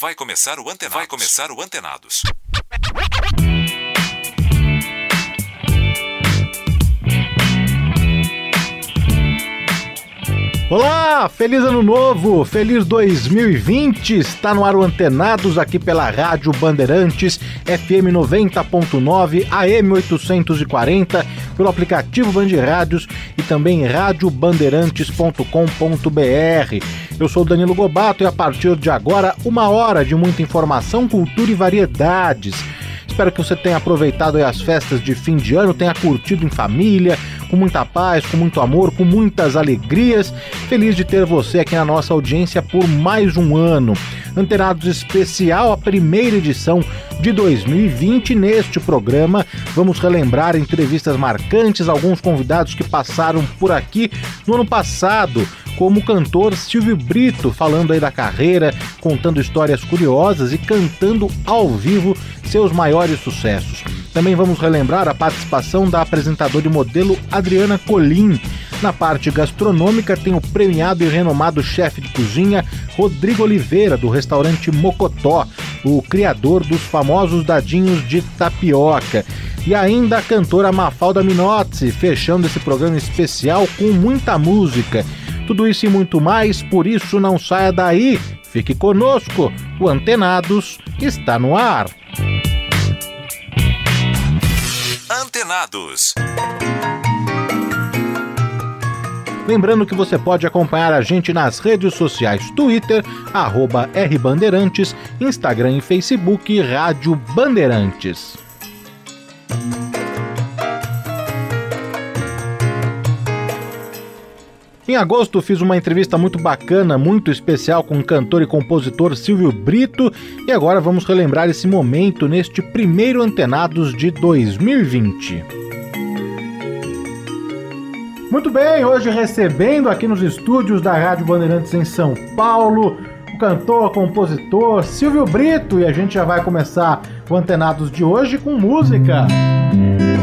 Vai começar o Antenados. Vai começar o Antenados. Olá, feliz ano novo, feliz 2020. Está no ar o Antenados aqui pela Rádio Bandeirantes, FM 90.9, AM 840, pelo aplicativo Band Rádios e também radiobandeirantes.com.br. Eu sou Danilo Gobato e a partir de agora, uma hora de muita informação, cultura e variedades. Espero que você tenha aproveitado as festas de fim de ano, tenha curtido em família, com muita paz, com muito amor, com muitas alegrias. Feliz de ter você aqui na nossa audiência por mais um ano. Antenados especial, a primeira edição de 2020. Neste programa, vamos relembrar entrevistas marcantes, alguns convidados que passaram por aqui no ano passado como o cantor Silvio Brito, falando aí da carreira, contando histórias curiosas e cantando ao vivo seus maiores sucessos. Também vamos relembrar a participação da apresentadora e modelo Adriana Colim. Na parte gastronômica tem o premiado e renomado chefe de cozinha Rodrigo Oliveira, do restaurante Mocotó, o criador dos famosos dadinhos de tapioca. E ainda a cantora Mafalda Minozzi, fechando esse programa especial com muita música. Tudo isso e muito mais, por isso não saia daí. Fique conosco, o Antenados está no ar. Antenados. Lembrando que você pode acompanhar a gente nas redes sociais Twitter, arroba rbandeirantes, Instagram e Facebook Rádio Bandeirantes. Em agosto fiz uma entrevista muito bacana, muito especial com o cantor e compositor Silvio Brito e agora vamos relembrar esse momento neste primeiro Antenados de 2020. Muito bem, hoje recebendo aqui nos estúdios da Rádio Bandeirantes em São Paulo, o cantor, compositor Silvio Brito e a gente já vai começar o Antenados de hoje com música.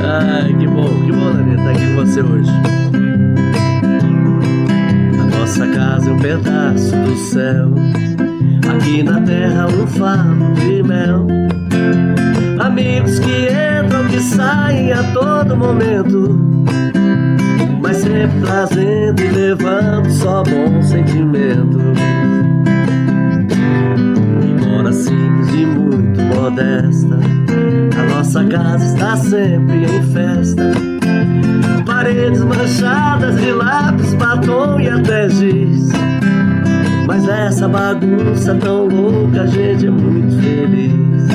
Ai, que bom, que bom, Daniel, estar aqui com você hoje. Nossa casa é um pedaço do céu. Aqui na terra um favo de mel. Amigos que entram, que saem a todo momento. Mas sempre trazendo e levando só bom sentimento. Embora simples e muito modesta, a nossa casa está sempre em festa paredes manchadas de lápis, batom e até giz. Mas essa bagunça tão louca, a gente é muito feliz.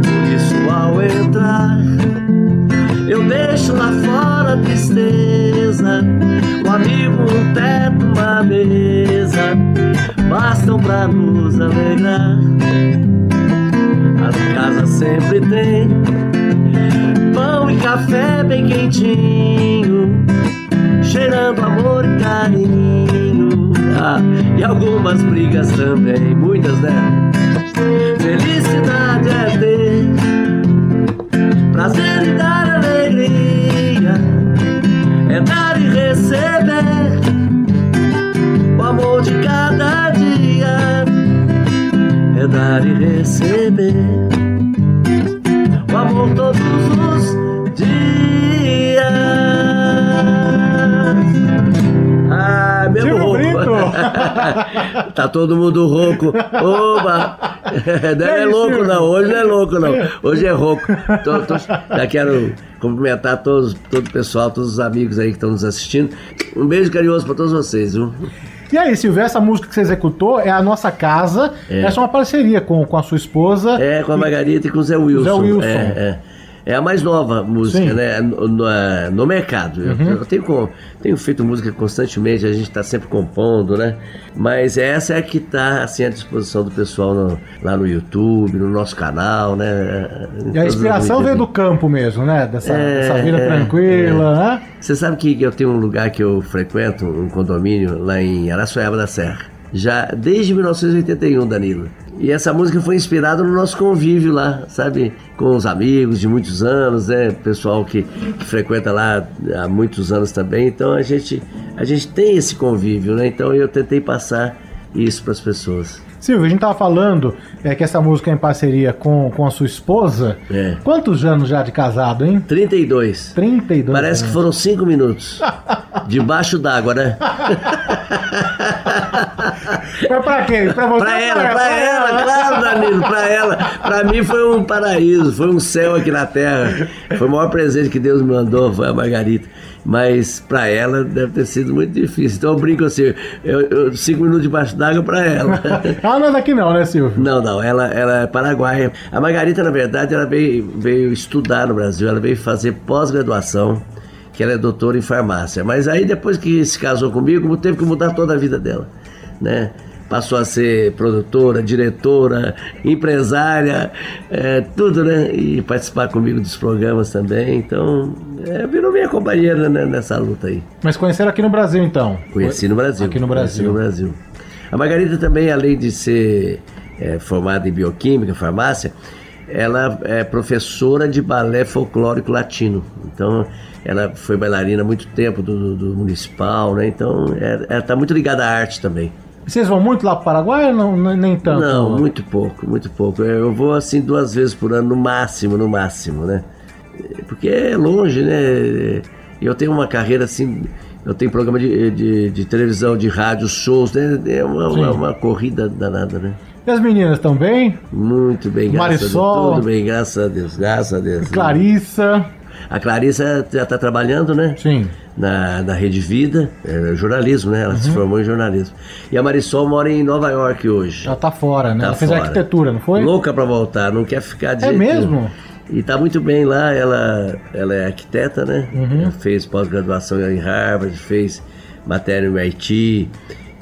Por isso, ao entrar, eu deixo lá fora a tristeza. Um amigo, um teto, uma mesa, bastam pra nos alegrar. A casa sempre tem café bem quentinho, cheirando amor e carinho. Ah, e algumas brigas também, muitas, né? Felicidade é ter prazer e dar alegria, é dar e receber o amor de cada dia, é dar e receber o amor todos os tá todo mundo rouco. Oba! Não é aí, louco, não. Hoje não é louco, não. Hoje é rouco. Tô- tô- já quero cumprimentar todos, todo o pessoal, todos os amigos aí que estão nos assistindo. Um beijo carinhoso pra todos vocês, viu? E aí, Silvio, essa música que você executou é a nossa casa. É. Essa é uma parceria com, com a sua esposa. É, com a Margarita e com o Zé Wilson. Zé Wilson. É, é. É a mais nova música, Sim. Uhum. né? No, no- é, no mercado. Eu, eu tenho, tenho feito música constantemente, a gente está sempre compondo, né? Mas essa é a que está assim, à disposição do pessoal no- lá no YouTube, no nosso canal, né? E a inspiração veio do campo mesmo, né? Dessa, É, dessa vida é, tranquila, né? Você sabe que eu tenho um lugar que eu frequento, um condomínio lá em Araçoiaba da Serra. Já desde 1981, Danilo. E essa música foi inspirada no nosso convívio lá, sabe? Com os amigos de muitos anos, né? Pessoal que, que frequenta lá há muitos anos também. Então a gente, a gente tem esse convívio, né? Então eu tentei passar isso para as pessoas. Silvio, a gente tava falando é, que essa música é em parceria com, com a sua esposa. É. Quantos anos já de casado, hein? 32. 32 Parece que anos. foram cinco minutos. Debaixo d'água, né? Mas pra quem? Pra você? Pra ela, pra ela, claro, Danilo, pra ela. Pra mim foi um paraíso, foi um céu aqui na terra. Foi o maior presente que Deus me mandou, foi a Margarita. Mas pra ela deve ter sido muito difícil. Então eu brinco assim, eu, eu- cinco minutos debaixo d'água pra ela. Ela não é daqui não, né, Silvio? Não, não, ela, ela é paraguaia. A Margarita, na verdade, ela veio, veio estudar no Brasil, ela veio fazer pós-graduação, que ela é doutora em farmácia. Mas aí, depois que se casou comigo, teve que mudar toda a vida dela, né? Passou a ser produtora, diretora, empresária, é, tudo, né? E participar comigo dos programas também. Então, é, virou minha companheira né, nessa luta aí. Mas conheceram aqui no Brasil, então? Conheci no Brasil. Aqui no Brasil. no Brasil. A Margarida também, além de ser é, formada em bioquímica, farmácia, ela é professora de balé folclórico latino. Então, ela foi bailarina há muito tempo do, do municipal, né? Então, é- ela está muito ligada à arte também. Vocês vão muito lá pro Paraguai ou não, nem- tanto? Não, muito pouco, muito pouco. Eu vou assim duas vezes por ano, no máximo, no máximo, né? Porque é longe, né? Eu tenho uma carreira assim, eu tenho programa de, de, de televisão, de rádio, shows, né? É uma, uma, uma corrida danada, né? E as meninas estão bem? Muito bem, graças Marisol. a Deus. Tudo bem, graças a Deus, graças a Deus. Clarissa. A Clarissa já está trabalhando, né? Sim. Na, na Rede Vida, é, jornalismo, né? Ela se Uhum. formou em jornalismo. E a Marisol mora em Nova York hoje. Ela tá fora, né? Tá ela fez fora. arquitetura, não foi? Louca pra voltar, não quer ficar de É mesmo? nenhum. E tá muito bem lá, ela, ela é arquiteta, né? Uhum. Fez pós-graduação em Harvard, fez matéria no MIT.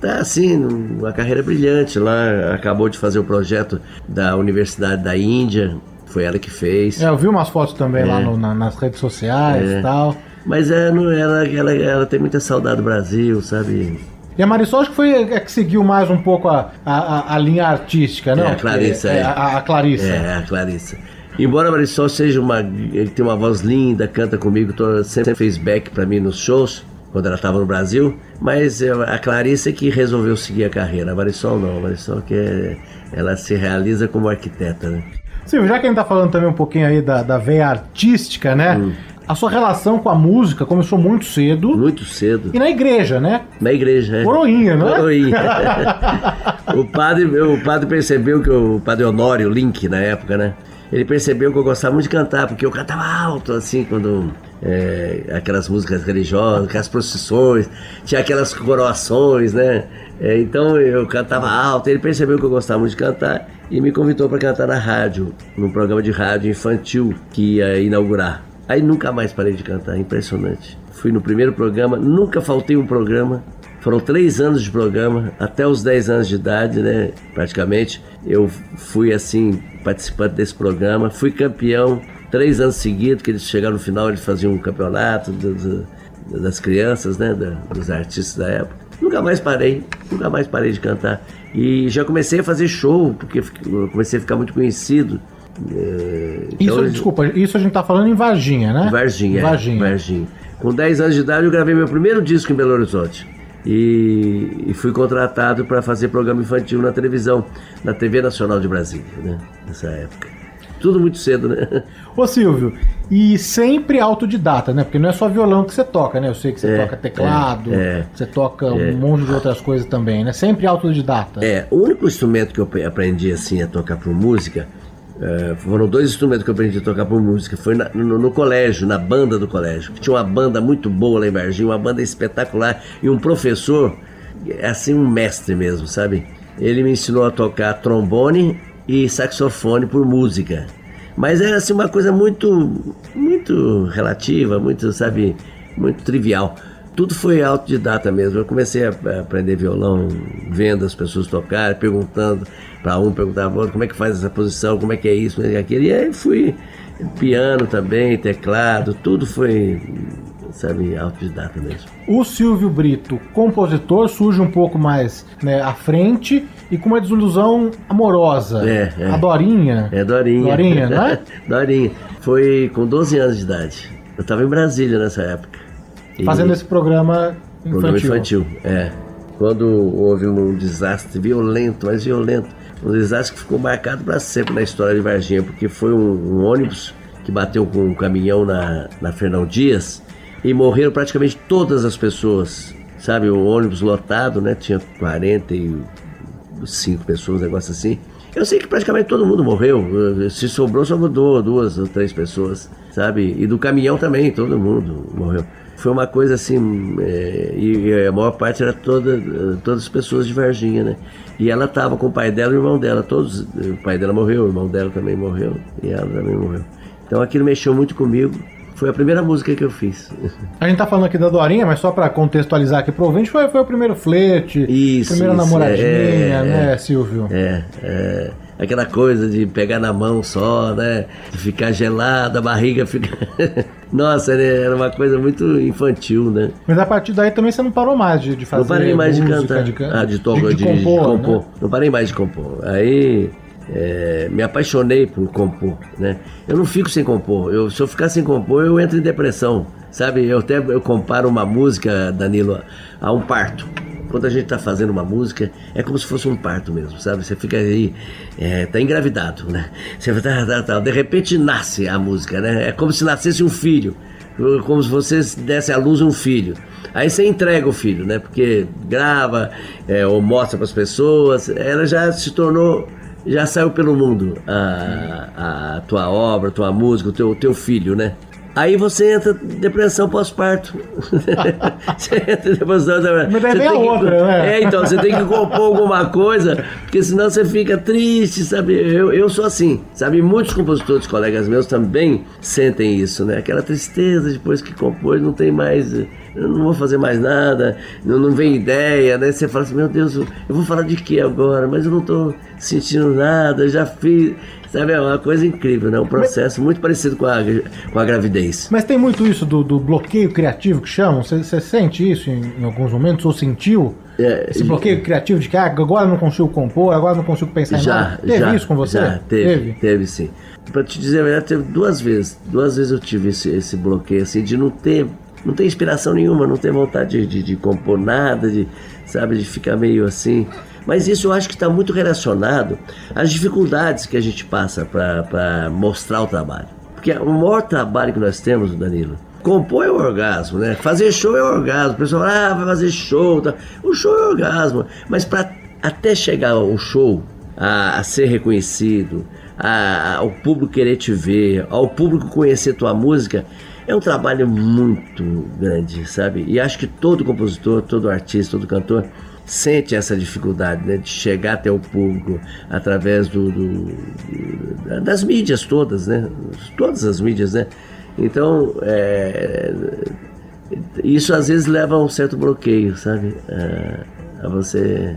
Tá assim, uma carreira brilhante lá. Acabou de fazer o projeto da Universidade da Índia, foi ela que fez. É, eu vi umas fotos também lá no- na- nas redes sociais É. e tal. Mas é, não, ela, ela, ela tem muita saudade do Brasil, sabe? E a Marisol acho que foi a que seguiu mais um pouco a, a, a- linha artística, não? É, a Clarissa, é. é. A, a Clarissa. É, a Clarissa. Embora a Marisol seja uma. Ele tem uma voz linda, canta comigo, tô- sempre fez back pra mim nos shows, quando ela estava no Brasil. Mas a Clarissa é que resolveu seguir a carreira. A Marisol não. A Marisol que é- ela se realiza como arquiteta, né? Silvio, já que a gente tá falando também um pouquinho aí da, da veia artística, né? Hum. A sua relação com a música começou muito cedo. Muito cedo. E na igreja, né? Na igreja, é. Coroinha, não é? Coroinha. o, padre, o padre percebeu que o padre Honório, Link, na época, né? Ele percebeu que eu gostava muito de cantar, porque eu cantava alto, assim, quando. é, aquelas músicas religiosas, aquelas procissões, tinha aquelas coroações, né? É, então eu cantava alto, ele percebeu que eu gostava muito de cantar e me convidou para cantar na rádio, num programa de rádio infantil que ia inaugurar. Aí nunca mais parei de cantar, impressionante. Fui no primeiro programa, nunca faltei um programa. Foram três anos de programa, até os 10 anos de idade, né? Praticamente. Eu fui assim, participante desse programa, fui campeão três anos seguidos, que eles chegaram no final, eles faziam um campeonato do- do- das crianças, né? dos artistas da época. Nunca mais parei, nunca mais parei de cantar. E já comecei a fazer show, porque comecei a ficar muito conhecido. É, Isso, então, desculpa, isso a gente tá falando em Varginha, né? Varginha, é, Varginha. Varginha. Com 10 anos de idade eu gravei meu primeiro disco em Belo Horizonte. E, e fui contratado para fazer programa infantil na televisão, na TV Nacional de Brasília, né? Nessa época. Tudo muito cedo, né? Ô Silvio, e sempre autodidata, né? Porque não é só violão que você toca, né? Eu sei que você É, toca teclado, é, é. você toca um monte de outras coisas também, né? Sempre autodidata. É, o único instrumento que eu aprendi assim a tocar por música, eh, foram dois instrumentos que eu aprendi a tocar por música, foi na- no, no colégio, na banda do colégio, tinha uma banda muito boa lá em Varginha, uma banda espetacular, e um professor, é assim, um mestre mesmo, sabe? Ele me ensinou a tocar trombone e saxofone por música. Mas era assim uma coisa muito, muito relativa, muito, sabe, muito trivial. Tudo foi autodidata mesmo. Eu comecei a aprender violão vendo as pessoas tocarem, perguntando para um, perguntava para outro como é que faz essa posição, como é que é isso, como é que é aquilo. E aí fui piano também, teclado, tudo foi, sabe, autodidata mesmo. O Silvio Brito, compositor, surge um pouco mais né, à frente e com uma desilusão amorosa. É, é. A Dorinha. É Dorinha. Dorinha, não é? Dorinha. Foi com 12 anos de idade. Eu estava em Brasília nessa época. E- Fazendo esse programa infantil. Programa infantil, é. quando houve um desastre violento, mas violento, um desastre que ficou marcado para sempre na história de Varginha, porque foi um, um, ônibus que bateu com um caminhão na, na Fernão Dias e morreram praticamente todas as pessoas, sabe? O ônibus lotado, né? Tinha 45 pessoas, um negócio assim. Eu sei que praticamente todo mundo morreu. Se sobrou, sobrou duas ou três pessoas, sabe? E do caminhão também, todo mundo morreu. Foi uma coisa assim, é, e a maior parte era toda, todas as pessoas de Varginha, né? E ela tava com o pai dela e o irmão dela, todos. O pai dela morreu, o irmão dela também morreu, e ela também morreu. Então aquilo mexeu muito comigo. Foi a primeira música que eu fiz. A gente tá falando aqui da Dorinha, mas só para contextualizar aqui pro ouvinte, foi, foi o primeiro flerte, isso, primeira isso, namoradinha, é, né, é, Silvio? É, é. Aquela coisa de pegar na mão só, né? Ficar gelada, a barriga fica. Nossa, era uma coisa muito infantil, né? Mas a partir daí também você não parou mais de, de fazer Não parei mais música, de cantar. De, can... ah, de, to... de, de, compor. De compor. Né? Não parei mais de compor. Aí é, me apaixonei por compor, né? Eu não fico sem compor. Eu, se eu ficar sem compor, eu entro em depressão, sabe? Eu até eu comparo uma música, Danilo, a um parto. Quando a gente está fazendo uma música, é como se fosse um parto mesmo, sabe? Você fica aí, é, tá engravidado, né? Você tá, tá, tá, de repente nasce a música, né? É como se nascesse um filho, como se você desse à luz um filho. Aí você entrega o filho, né? Porque grava é, ou mostra para as pessoas, ela já se tornou já saiu pelo mundo a, a tua obra, a tua música, o teu, o teu filho, né? Aí você entra em depressão pós-parto. você entra em depressão. Mas daí vem a outra, que... né? É, então, você tem que compor alguma coisa, porque senão você fica triste, sabe? Eu, eu sou assim, sabe? Muitos compositores, colegas meus, também sentem isso, né? Aquela tristeza depois que compôs, não tem mais eu não vou fazer mais nada, não, não vem ideia, né? Você fala assim, meu Deus, eu vou falar de que agora? Mas eu não estou sentindo nada, já fiz. Sabe, é uma coisa incrível, né? Um processo muito parecido com a, com a gravidez. Mas tem muito isso do, do bloqueio criativo que chamam? Você, sente isso em, em, alguns momentos, ou sentiu? É, Esse bloqueio criativo de que ah, agora não consigo compor, agora não consigo pensar já, em nada. Teve já, isso com você? Já, teve, teve, teve sim. Pra te dizer a verdade, teve duas vezes. Duas vezes eu tive esse, esse bloqueio, assim, de não ter não tem inspiração nenhuma, não tem vontade de, de, de compor nada, de, sabe, de ficar meio assim. Mas isso eu acho que está muito relacionado às dificuldades que a gente passa para mostrar o trabalho. Porque o maior trabalho que nós temos, Danilo, compor é o orgasmo, né? Fazer show é o orgasmo. O pessoal, ah, vai fazer show. Tá. O show é o orgasmo. Mas para até chegar ao show, a, a ser reconhecido, a, ao público querer te ver, ao público conhecer tua música, é um trabalho muito grande, sabe? E acho que todo compositor, todo artista, todo cantor sente essa dificuldade né, de chegar até o público através do, do, das mídias todas, né? Todas as mídias, né? Então, é, isso às vezes leva a um certo bloqueio, sabe? A, a você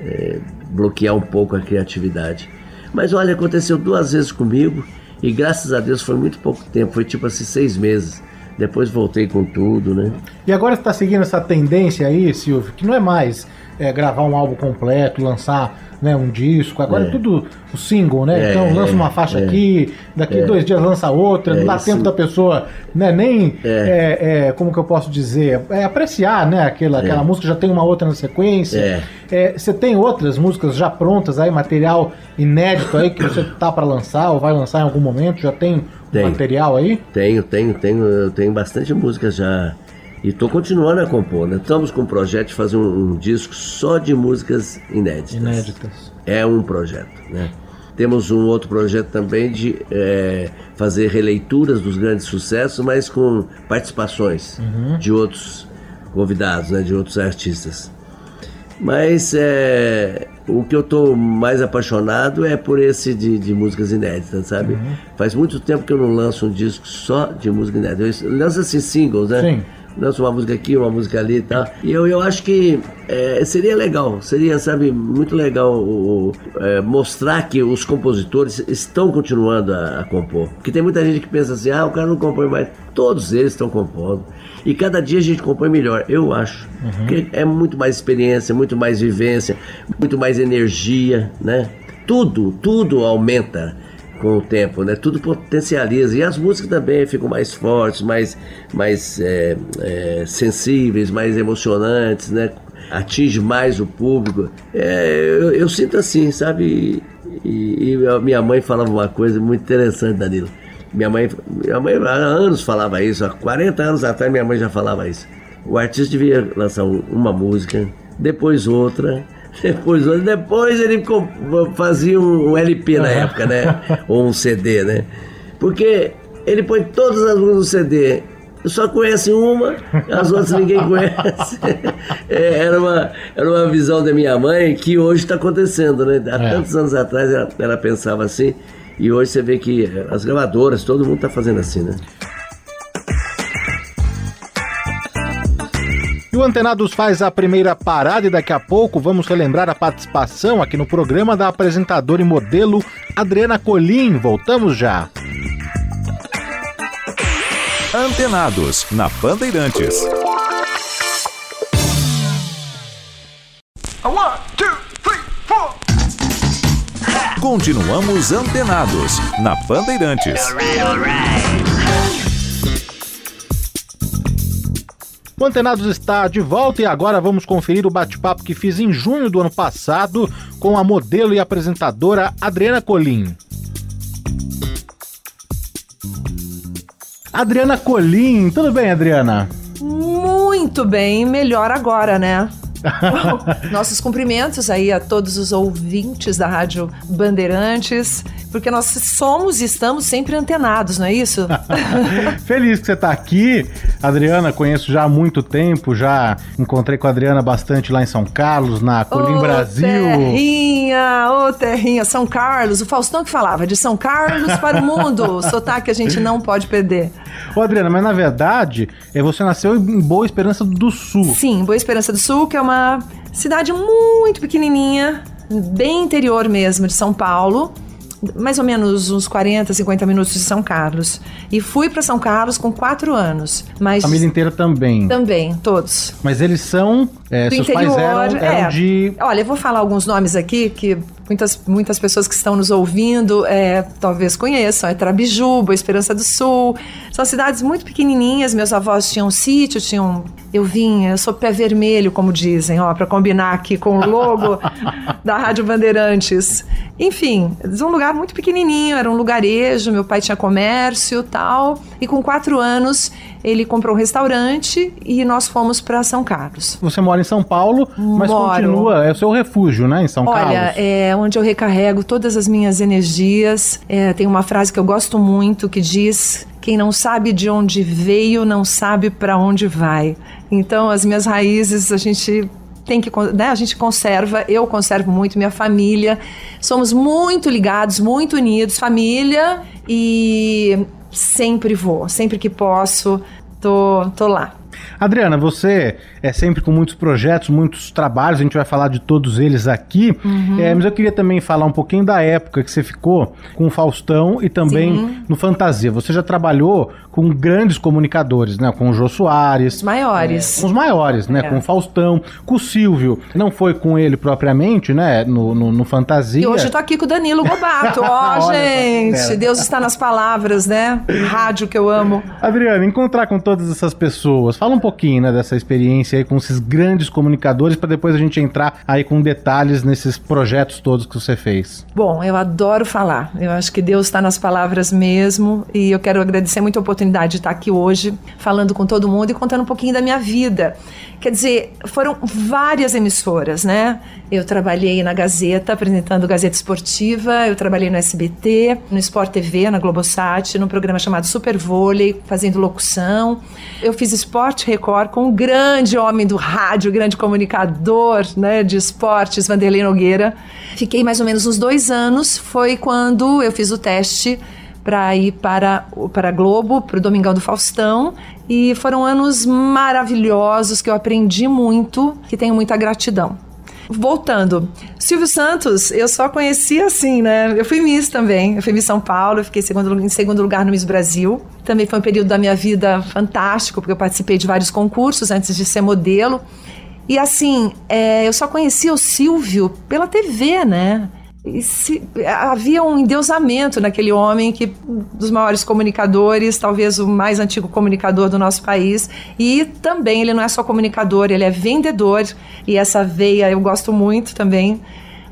é, bloquear um pouco a criatividade. Mas olha, aconteceu duas vezes comigo e graças a Deus foi muito pouco tempo, foi tipo assim seis meses. Depois voltei com tudo, né? E agora está seguindo essa tendência aí, Silvio, que não é mais é, gravar um álbum completo, lançar né, um disco, agora é, é tudo o single, né? É, então lança uma faixa é. aqui, daqui é. dois dias lança outra, não dá isso. tempo da pessoa, né, nem, é. como que eu posso dizer, apreciar, né, aquela, aquela música, já tem uma outra na sequência. você tem outras músicas já prontas aí, material inédito aí que você tá para lançar ou vai lançar em algum momento, já tem material aí? Tenho, tenho, tenho, eu tenho bastante músicas já e estou continuando a compor, né? Estamos com o projeto de fazer um, um, disco só de músicas inéditas. Inéditas. É um projeto, né? Temos um outro projeto também de é, fazer releituras dos grandes sucessos, mas com participações uhum. de outros convidados, né? De outros artistas. Mas é, o que eu estou mais apaixonado é por esse de, de músicas inéditas, sabe? Uhum. Faz muito tempo que eu não lanço um disco só de música inédita. Eu lanço assim singles, né? Sim lança uma música aqui, uma música ali e tal. E eu, eu acho que é, seria legal, seria, sabe, muito legal o, é, mostrar que os compositores estão continuando a, a, compor. Porque tem muita gente que pensa assim, ah, o cara não compõe mais. Todos eles estão compondo. E cada dia a gente compõe melhor, eu acho. Uhum. Porque é muito mais experiência, muito mais vivência, muito mais energia, né? Tudo, tudo aumenta com o tempo, né? Tudo potencializa. E as músicas também ficam mais fortes, mais, mais é, é, sensíveis, mais emocionantes, né? atinge mais o público. É, eu, eu, sinto assim, sabe? E, e, minha mãe falava uma coisa muito interessante, Danilo. Minha mãe, minha mãe há anos falava isso, há 40 anos atrás minha mãe já falava isso. O artista devia lançar uma música, depois outra, depois depois ele fazia um LP na época, né? Ou um CD, né? Porque ele põe todas as músicas no CD só conhece uma, as outras ninguém conhece. É, era, uma, era uma visão da minha mãe que hoje está acontecendo, né? Há é. tantos anos atrás ela, ela, pensava assim, e hoje você vê que as gravadoras, todo mundo está fazendo assim, né? E o Antenados faz a primeira parada e daqui a pouco vamos relembrar a participação aqui no programa da apresentadora e modelo Adriana Colim. Voltamos já. Antenados, na Bandeirantes. One, two, three, four. Continuamos antenados na Bandeirantes. O Antenados está de volta e agora vamos conferir o bate-papo que fiz em junho do ano passado com a modelo e apresentadora Adriana Colim. Adriana Colim, tudo bem, Adriana? Muito bem, melhor agora, né? Nossos cumprimentos aí a todos os ouvintes da Rádio Bandeirantes, porque nós somos e estamos sempre antenados, não é isso? Feliz que você está aqui. Adriana, conheço já há muito tempo, já encontrei com a Adriana bastante lá em São Carlos, na Colim oh, Brasil. Terrinha, ô terrinha, São Carlos, o Faustão que falava de São Carlos para o mundo, sotaque a gente não pode perder. Ô Adriana, mas na verdade, é, você nasceu em Boa Esperança do Sul. Sim, Boa Esperança do Sul, que é uma cidade muito pequenininha, bem interior mesmo de São Paulo mais ou menos uns 40, 50 minutos de São Carlos. E fui para São Carlos com quatro anos. Mas Família inteira também? Também, todos. Mas eles são. É, Do seus interior, pais eram, eram é. de. Olha, eu vou falar alguns nomes aqui que muitas, muitas pessoas que estão nos ouvindo é, talvez conheçam. É Trabijuba, Esperança do Sul. São cidades muito pequenininhas. Meus avós tinham um sítio, tinham. Eu vim, eu sou pé vermelho, como dizem, ó, para combinar aqui com o logo da Rádio Bandeirantes. Enfim, de um lugar muito pequenininho, era um lugarejo. Meu pai tinha comércio, tal. E com quatro anos ele comprou um restaurante e nós fomos para São Carlos. Você mora em São Paulo, mas Moro. continua, é o seu refúgio, né, em São Olha, Carlos? Olha, é onde eu recarrego todas as minhas energias. É, tem uma frase que eu gosto muito que diz: quem não sabe de onde veio, não sabe para onde vai. Então, as minhas raízes, a gente tem que, né, a gente conserva, eu conservo muito, minha família. Somos muito ligados, muito unidos, família e sempre vou, sempre que posso, tô, tô lá. Adriana, você é sempre com muitos projetos, muitos trabalhos, a gente vai falar de todos eles aqui, uhum. é, mas eu queria também falar um pouquinho da época que você ficou com o Faustão e também Sim. no Fantasia. Você já trabalhou com grandes comunicadores, né? Com o Jô Soares. Os maiores. É, com os maiores, né? É. Com o Faustão, com o Silvio. Não foi com ele propriamente, né? No, no, no Fantasia. E hoje eu tô aqui com o Danilo Gobato. Ó, oh, gente, Deus está nas palavras, né? Rádio que eu amo. Adriana, encontrar com todas essas pessoas, fala um pouquinho, né, dessa experiência aí com esses grandes comunicadores para depois a gente entrar aí com detalhes nesses projetos todos que você fez. Bom, eu adoro falar. Eu acho que Deus está nas palavras mesmo e eu quero agradecer muito a oportunidade de estar aqui hoje falando com todo mundo e contando um pouquinho da minha vida. Quer dizer, foram várias emissoras, né? Eu trabalhei na Gazeta, apresentando Gazeta Esportiva, eu trabalhei no SBT, no Sport TV, na Globosat, num programa chamado Super Vôlei, fazendo locução. Eu fiz Esporte Record com um grande homem do rádio, grande comunicador né, de esportes, Vanderlei Nogueira. Fiquei mais ou menos uns dois anos, foi quando eu fiz o teste para ir para, para Globo, para o Domingão do Faustão. E foram anos maravilhosos que eu aprendi muito, que tenho muita gratidão. Voltando, Silvio Santos, eu só conheci assim, né? Eu fui Miss também, eu fui Miss São Paulo, eu fiquei em segundo, em segundo lugar no Miss Brasil. Também foi um período da minha vida fantástico, porque eu participei de vários concursos antes de ser modelo. E assim, é, eu só conhecia o Silvio pela TV, né? Se, havia um endeusamento naquele homem que dos maiores comunicadores, talvez o mais antigo comunicador do nosso país, e também ele não é só comunicador, ele é vendedor, e essa veia eu gosto muito também,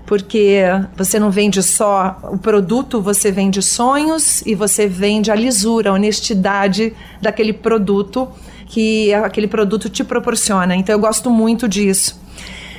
porque você não vende só o produto, você vende sonhos e você vende a lisura, a honestidade daquele produto que aquele produto te proporciona. Então eu gosto muito disso.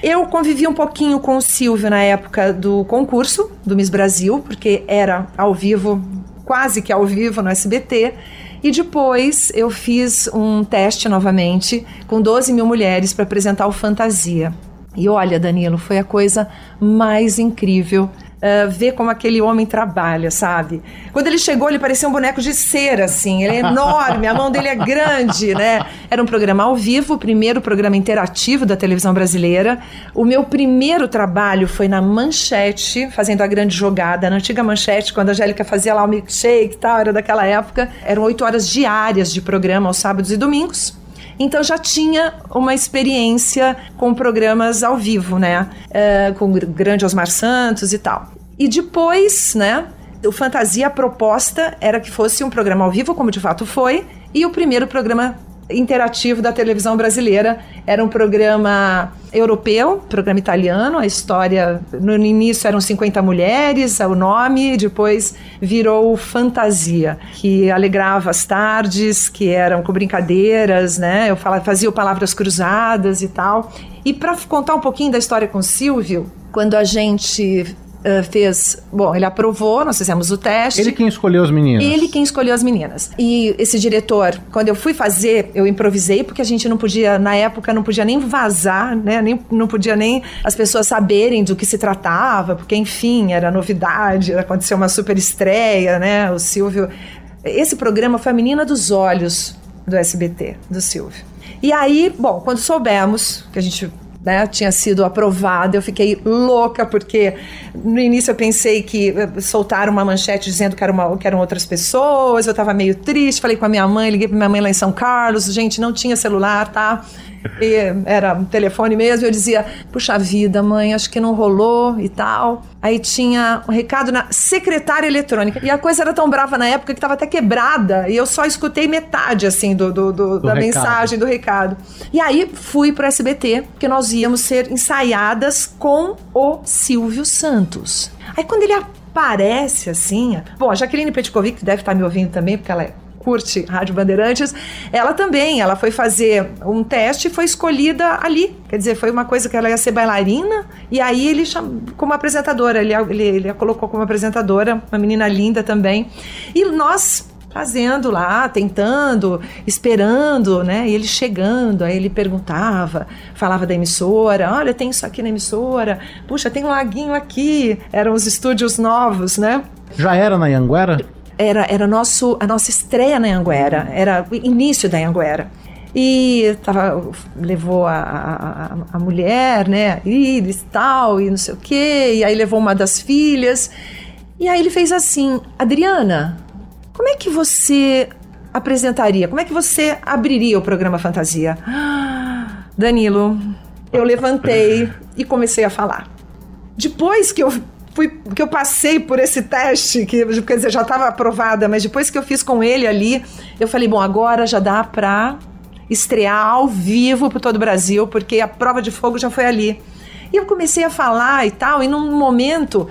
Eu convivi um pouquinho com o Silvio na época do concurso do Miss Brasil, porque era ao vivo, quase que ao vivo no SBT. E depois eu fiz um teste novamente com 12 mil mulheres para apresentar o Fantasia. E olha, Danilo, foi a coisa mais incrível uh, ver como aquele homem trabalha, sabe? Quando ele chegou, ele parecia um boneco de cera, assim. Ele é enorme, a mão dele é grande, né? Era um programa ao vivo, o primeiro programa interativo da televisão brasileira. O meu primeiro trabalho foi na Manchete, fazendo a grande jogada, na antiga Manchete, quando a Angélica fazia lá o milkshake e tal, era daquela época. Eram oito horas diárias de programa aos sábados e domingos. Então já tinha uma experiência com programas ao vivo, né? Uh, com o grande Osmar Santos e tal. E depois, né? O Fantasia, a proposta era que fosse um programa ao vivo, como de fato foi, e o primeiro programa interativo da televisão brasileira. Era um programa europeu, programa italiano. A história, no início eram 50 mulheres, o nome, depois virou Fantasia, que alegrava as tardes, que eram com brincadeiras, né? Eu fazia palavras cruzadas e tal. E para contar um pouquinho da história com o Silvio, quando a gente Uh, fez. Bom, ele aprovou, nós fizemos o teste. Ele quem escolheu as meninas. Ele quem escolheu as meninas. E esse diretor, quando eu fui fazer, eu improvisei, porque a gente não podia, na época, não podia nem vazar, né? Nem, não podia nem as pessoas saberem do que se tratava, porque, enfim, era novidade, aconteceu uma super estreia, né? O Silvio. Esse programa foi a Menina dos Olhos do SBT, do Silvio. E aí, bom, quando soubemos que a gente né, tinha sido aprovada. Eu fiquei louca porque no início eu pensei que eh, soltaram uma manchete dizendo que, era uma, que eram outras pessoas. Eu estava meio triste, falei com a minha mãe, liguei para minha mãe lá em São Carlos. Gente, não tinha celular, tá? E era um telefone mesmo. Eu dizia, puxa vida, mãe, acho que não rolou e tal. Aí tinha um recado na secretária eletrônica. E a coisa era tão brava na época que estava até quebrada. E eu só escutei metade, assim, do, do, do, do da recado. mensagem, do recado. E aí fui pro SBT, porque nós íamos ser ensaiadas com o Silvio Santos. Aí quando ele aparece assim. Bom, a Jaqueline Petkovic, que deve estar me ouvindo também, porque ela é curte Rádio Bandeirantes, ela também, ela foi fazer um teste e foi escolhida ali. Quer dizer, foi uma coisa que ela ia ser bailarina e aí ele chamou como apresentadora, ele, ele, ele a colocou como apresentadora, uma menina linda também. E nós fazendo lá, tentando, esperando, né? E ele chegando, aí ele perguntava, falava da emissora, olha, tem isso aqui na emissora, puxa, tem um laguinho aqui. Eram os estúdios novos, né? Já era na Anguera? Era, era nosso, a nossa estreia na Anguera, era o início da Anguera. E tava, levou a, a, a mulher, né, Iris tal, e não sei o quê, e aí levou uma das filhas. E aí ele fez assim: Adriana, como é que você apresentaria? Como é que você abriria o programa Fantasia? Danilo, eu levantei e comecei a falar. Depois que eu fui, que eu passei por esse teste, que quer dizer, já estava aprovada, mas depois que eu fiz com ele ali, eu falei, bom, agora já dá para estrear ao vivo para todo o Brasil, porque a prova de fogo já foi ali. E eu comecei a falar e tal, e num momento,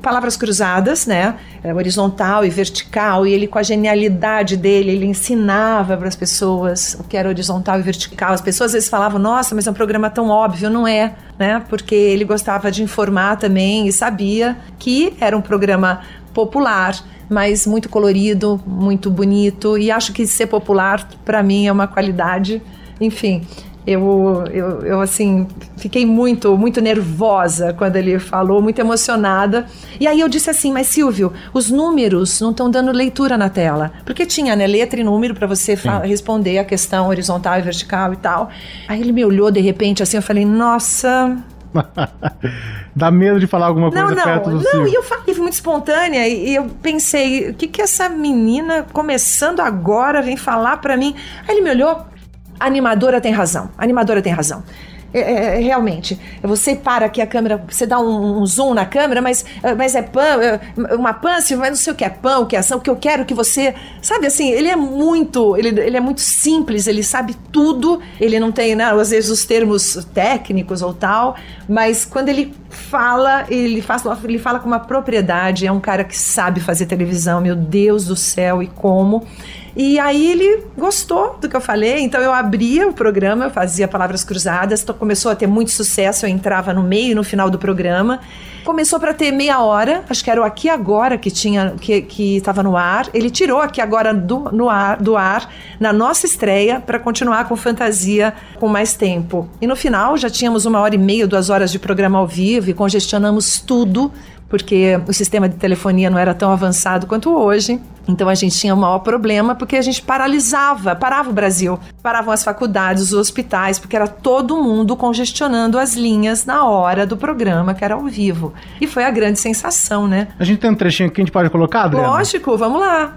palavras cruzadas, né? Horizontal e vertical, e ele, com a genialidade dele, ele ensinava para as pessoas o que era horizontal e vertical. As pessoas às vezes falavam, nossa, mas é um programa tão óbvio. Não é, né? Porque ele gostava de informar também e sabia que era um programa popular, mas muito colorido, muito bonito. E acho que ser popular, para mim, é uma qualidade. Enfim, eu, eu, eu, assim, fiquei muito, muito nervosa quando ele falou, muito emocionada. E aí eu disse assim, mas Silvio, os números não estão dando leitura na tela. Porque tinha, né, letra e número para você responder a questão horizontal e vertical e tal. Aí ele me olhou de repente assim, eu falei, nossa, Dá medo de falar alguma coisa não, não, perto do Não, Silvio. e eu falei, muito espontânea e, eu pensei, o que que essa menina começando agora vem falar para mim? Aí ele me olhou, animadora tem razão. Animadora tem razão. é, é, realmente, você para aqui a câmera, você dá um, um zoom na câmera, mas, mas é pão, uma pance, mas não sei o que é pão, o que é ação, o que eu quero que você. Sabe assim, ele é muito, ele, ele é muito simples, ele sabe tudo, ele não tem, né, às vezes, os termos técnicos ou tal, mas quando ele fala, ele, faz, ele fala com uma propriedade, é um cara que sabe fazer televisão, meu Deus do céu, e como. E aí ele gostou do que eu falei, então eu abria o programa, eu fazia palavras cruzadas, começou a ter muito sucesso, eu entrava no meio e no final do programa. Começou para ter meia hora, acho que era o Aqui Agora que tinha que que estava no ar. Ele tirou Aqui Agora do, no ar, do ar na nossa estreia para continuar com fantasia com mais tempo. E no final já tínhamos uma hora e meia, duas horas de programa ao vivo e congestionamos tudo porque o sistema de telefonia não era tão avançado quanto hoje. Então a gente tinha um maior problema porque a gente paralisava, parava o Brasil, paravam as faculdades, os hospitais, porque era todo mundo congestionando as linhas na hora do programa, que era ao vivo. E foi a grande sensação, né? A gente tem um trechinho que a gente pode colocar, Adriana? Lógico, vamos lá.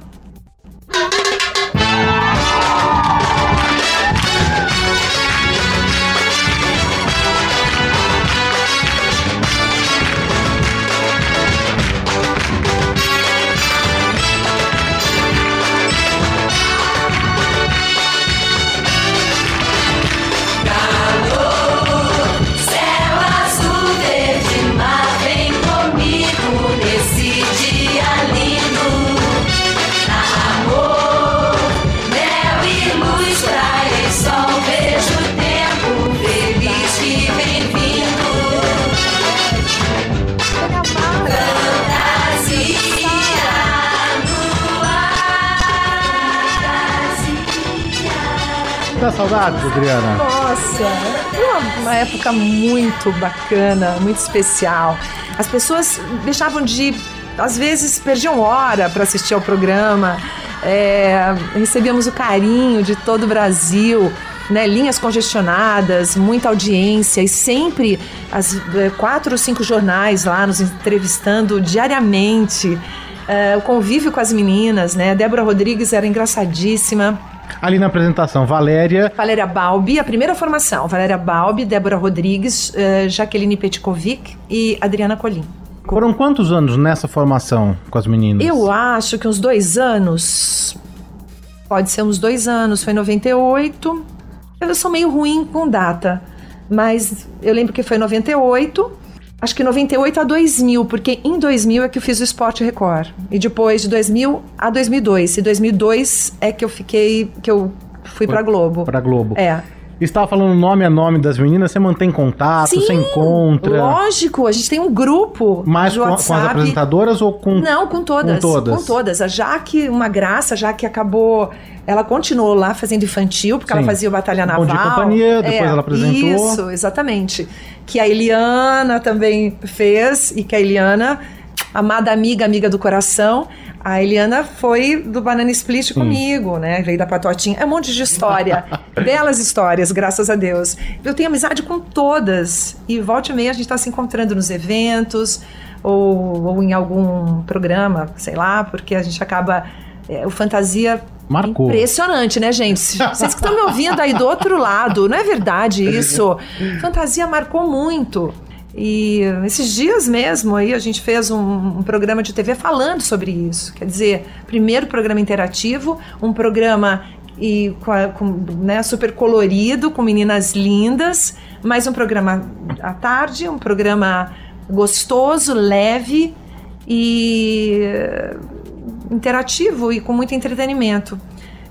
Dá saudades, Adriana? Nossa, uma, uma época muito bacana, muito especial. As pessoas deixavam de. Às vezes perdiam hora para assistir ao programa, é, recebíamos o carinho de todo o Brasil. Né, linhas congestionadas, muita audiência e sempre as é, quatro ou cinco jornais lá nos entrevistando diariamente. É, o convívio com as meninas, né? Débora Rodrigues era engraçadíssima. Ali na apresentação, Valéria. Valéria Balbi, a primeira formação. Valéria Balbi, Débora Rodrigues, uh, Jaqueline Petkovic e Adriana Colim. Foram quantos anos nessa formação com as meninas? Eu acho que uns dois anos. Pode ser uns dois anos. Foi em 98. Eu sou meio ruim com data. Mas eu lembro que foi em 98 acho que 98 a 2000, porque em 2000 é que eu fiz o Esporte Record. E depois de 2000 a 2002. E 2002 é que eu fiquei, que eu fui pra Globo. Pra Globo. É. Estava falando nome a nome das meninas, você mantém contato, Sim, você encontra? Lógico, a gente tem um grupo. Mais com, com, as apresentadoras ou com. Não, com todas. Com todas. Com todas. A Jaque, uma graça, já que acabou. Ela continuou lá fazendo infantil, porque Sim. ela fazia o Batalha Naval. Bom de companhia, depois é, ela apresentou. Isso, exatamente. Que a Eliana também fez, e que a Eliana, amada amiga, amiga do coração, a Eliana foi do Banana Split comigo, né? Veio da Patotinha. É um monte de história. Belas histórias, graças a Deus. Eu tenho amizade com todas. E volta e meia a gente está se encontrando nos eventos ou, ou em algum programa, sei lá, porque a gente acaba. É, o fantasia Marcou. Impressionante, né, gente? Vocês que estão me ouvindo aí do outro lado, não é verdade isso? Fantasia marcou muito. E esses dias mesmo aí a gente fez um, um, programa de TV falando sobre isso. Quer dizer, primeiro programa interativo, um programa e com, com né, super colorido, com meninas lindas, mais um programa à tarde, um programa gostoso, leve e interativo e com muito entretenimento.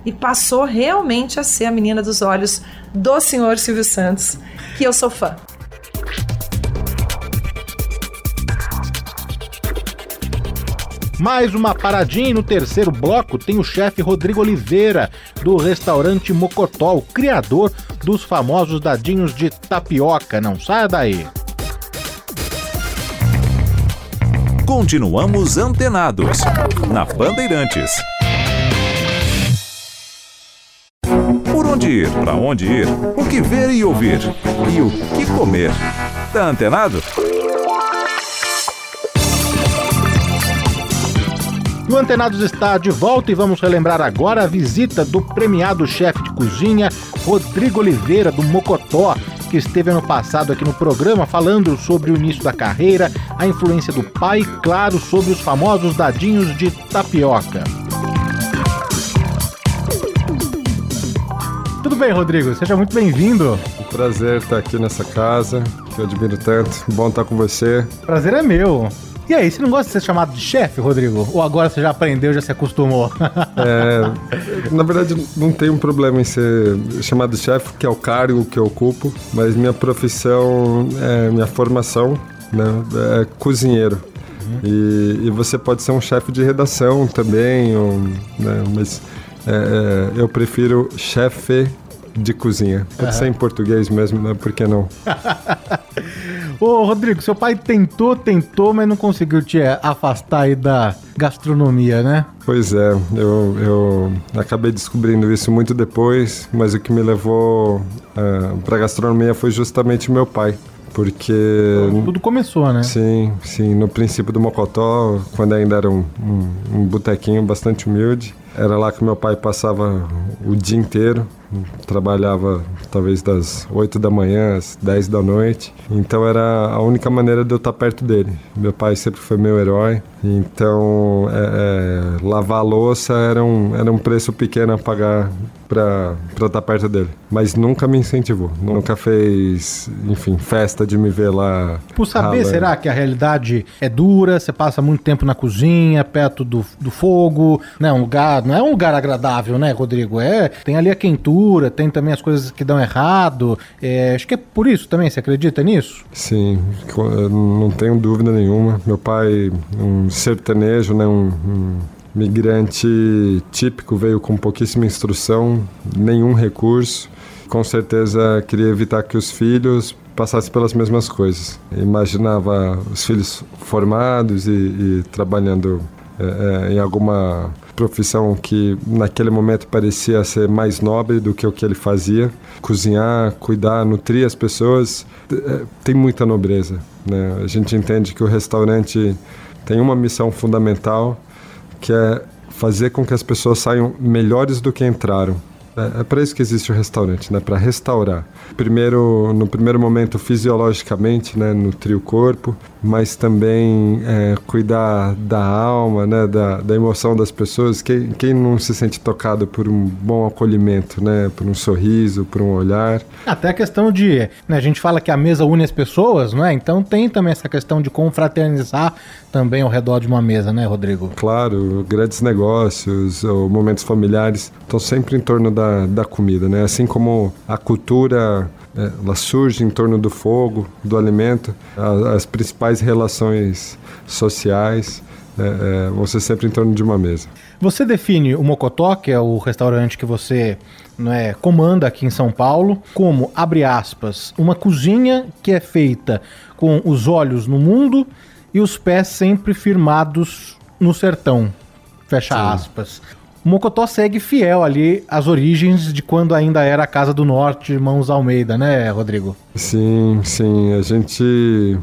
E passou realmente a ser a menina dos olhos do senhor Silvio Santos, que eu sou fã. Mais uma paradinha e no terceiro bloco tem o chefe Rodrigo Oliveira, do restaurante Mocotó, o criador dos famosos dadinhos de tapioca. Não saia daí. Continuamos antenados na Bandeirantes. Por onde ir, para onde ir, o que ver e ouvir e o que comer. Tá antenado? O Antenados está de volta e vamos relembrar agora a visita do premiado chefe de cozinha Rodrigo Oliveira, do Mocotó, que esteve ano passado aqui no programa falando sobre o início da carreira, a influência do pai, claro, sobre os famosos dadinhos de tapioca. Tudo bem, Rodrigo? Seja muito bem-vindo. Prazer estar aqui nessa casa, que eu admiro tanto. Bom estar com você. Prazer é meu. E aí, você não gosta de ser chamado de chefe, Rodrigo? Ou agora você já aprendeu, já se acostumou? é, na verdade, não tem um problema em ser chamado de chefe, que é o cargo que eu ocupo, mas minha profissão, é, minha formação né, é cozinheiro. Uhum. E, e, você pode ser um chefe de redação também, ou, né, mas é, é eu prefiro chefe de cozinha. Pode uhum. ser em português mesmo, né? Por que não? Ô, Rodrigo, seu pai tentou, tentou, mas não conseguiu te afastar aí da gastronomia, né? Pois é, eu, eu acabei descobrindo isso muito depois, mas o que me levou uh, é, para gastronomia foi justamente meu pai. Porque. Tudo começou, né? Sim, sim. No princípio do Mocotó, quando ainda era um, um, um botequinho bastante humilde, era lá que meu pai passava o dia inteiro trabalhava talvez das 8 da manhã às 10 da noite. Então era a única maneira de eu estar perto dele. Meu pai sempre foi meu herói. Então é, é, lavar louça era um, era um preço pequeno a pagar para estar perto dele. Mas nunca me incentivou. Nunca fez, enfim, festa de me ver lá. Por saber, será que a realidade é dura? Você passa muito tempo na cozinha, perto do, do fogo, né? Um lugar, não é um lugar agradável, né, Rodrigo? É, tem ali a quentura tem também as coisas que dão errado. É, acho que é por isso também, você acredita nisso? Sim, não tenho dúvida nenhuma. Meu pai, um sertanejo, né, um, um migrante típico, veio com pouquíssima instrução, nenhum recurso. Com certeza queria evitar que os filhos passassem pelas mesmas coisas. Imaginava os filhos formados e, e trabalhando é, é em alguma profissão que naquele momento parecia ser mais nobre do que o que ele fazia. Cozinhar, cuidar, nutrir as pessoas, é, tem muita nobreza. Né? A gente entende que o restaurante tem uma missão fundamental que é fazer com que as pessoas saiam melhores do que entraram. É, é para isso que existe o restaurante, né? Para restaurar. Primeiro, no primeiro momento, fisiologicamente, né? Nutrir o corpo, mas também é, cuidar da alma, né? Da, da emoção das pessoas. Quem, quem não se sente tocado por um bom acolhimento, né? Por um sorriso, por um olhar. Até a questão de, né? A gente fala que a mesa une as pessoas, não é? Então tem também essa questão de confraternizar também ao redor de uma mesa, né, Rodrigo? Claro, grandes negócios ou momentos familiares estão sempre em torno da, da comida, né? Assim como a cultura é, ela surge em torno do fogo, do alimento, as, as principais relações sociais é, é, vão ser sempre em torno de uma mesa. Você define o Mocotó, que é o restaurante que você não é, comanda aqui em São Paulo, como, abre aspas, uma cozinha que é feita com os olhos no mundo e os pés sempre firmados no sertão. Fecha Sim. aspas. Mocotó segue fiel ali às origens de quando ainda era a Casa do Norte, Irmãos Almeida, né, Rodrigo? Sim, sim. A gente.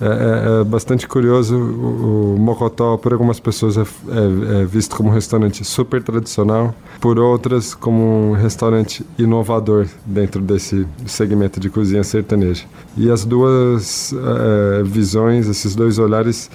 É, é, é bastante curioso. O, o, Mocotó, por algumas pessoas, é, é, é, visto como um restaurante super tradicional, por outras, como um restaurante inovador dentro desse segmento de cozinha sertaneja. E as duas é, visões, esses dois olhares,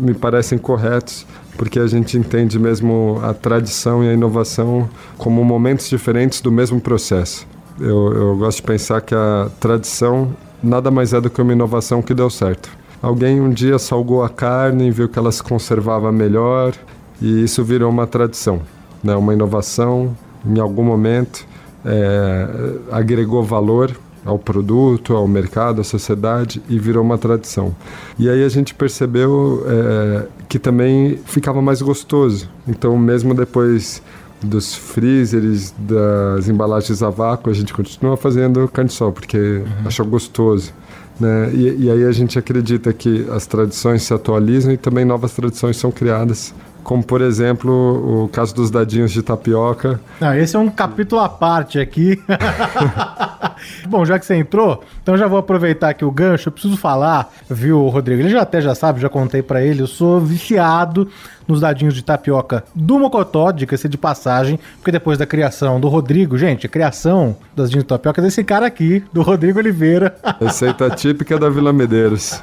me parecem corretos porque a gente entende mesmo a tradição e a inovação como momentos diferentes do mesmo processo. Eu, eu gosto de pensar que a tradição nada mais é do que uma inovação que deu certo. Alguém um dia salgou a carne e viu que ela se conservava melhor e isso virou uma tradição, né? uma inovação em algum momento é, agregou valor ao produto, ao mercado, à sociedade e virou uma tradição. E aí a gente percebeu é, que também ficava mais gostoso. Então, mesmo depois dos freezers, das embalagens a vácuo, a gente continua fazendo carne sol, porque uhum. achou gostoso. Né? E, e aí a gente acredita que as tradições se atualizam e também novas tradições são criadas como por exemplo o caso dos dadinhos de tapioca. Não, esse é um capítulo à parte aqui. Bom, já que você entrou, então já vou aproveitar aqui o gancho. Eu preciso falar, viu, Rodrigo? Ele já até já sabe, já contei para ele. Eu sou viciado nos dadinhos de tapioca do Mocotó, diga-se de passagem, porque depois da criação do Rodrigo, gente, a criação das dadinhos de tapioca é desse cara aqui, do Rodrigo Oliveira. Receita típica da Vila Medeiros.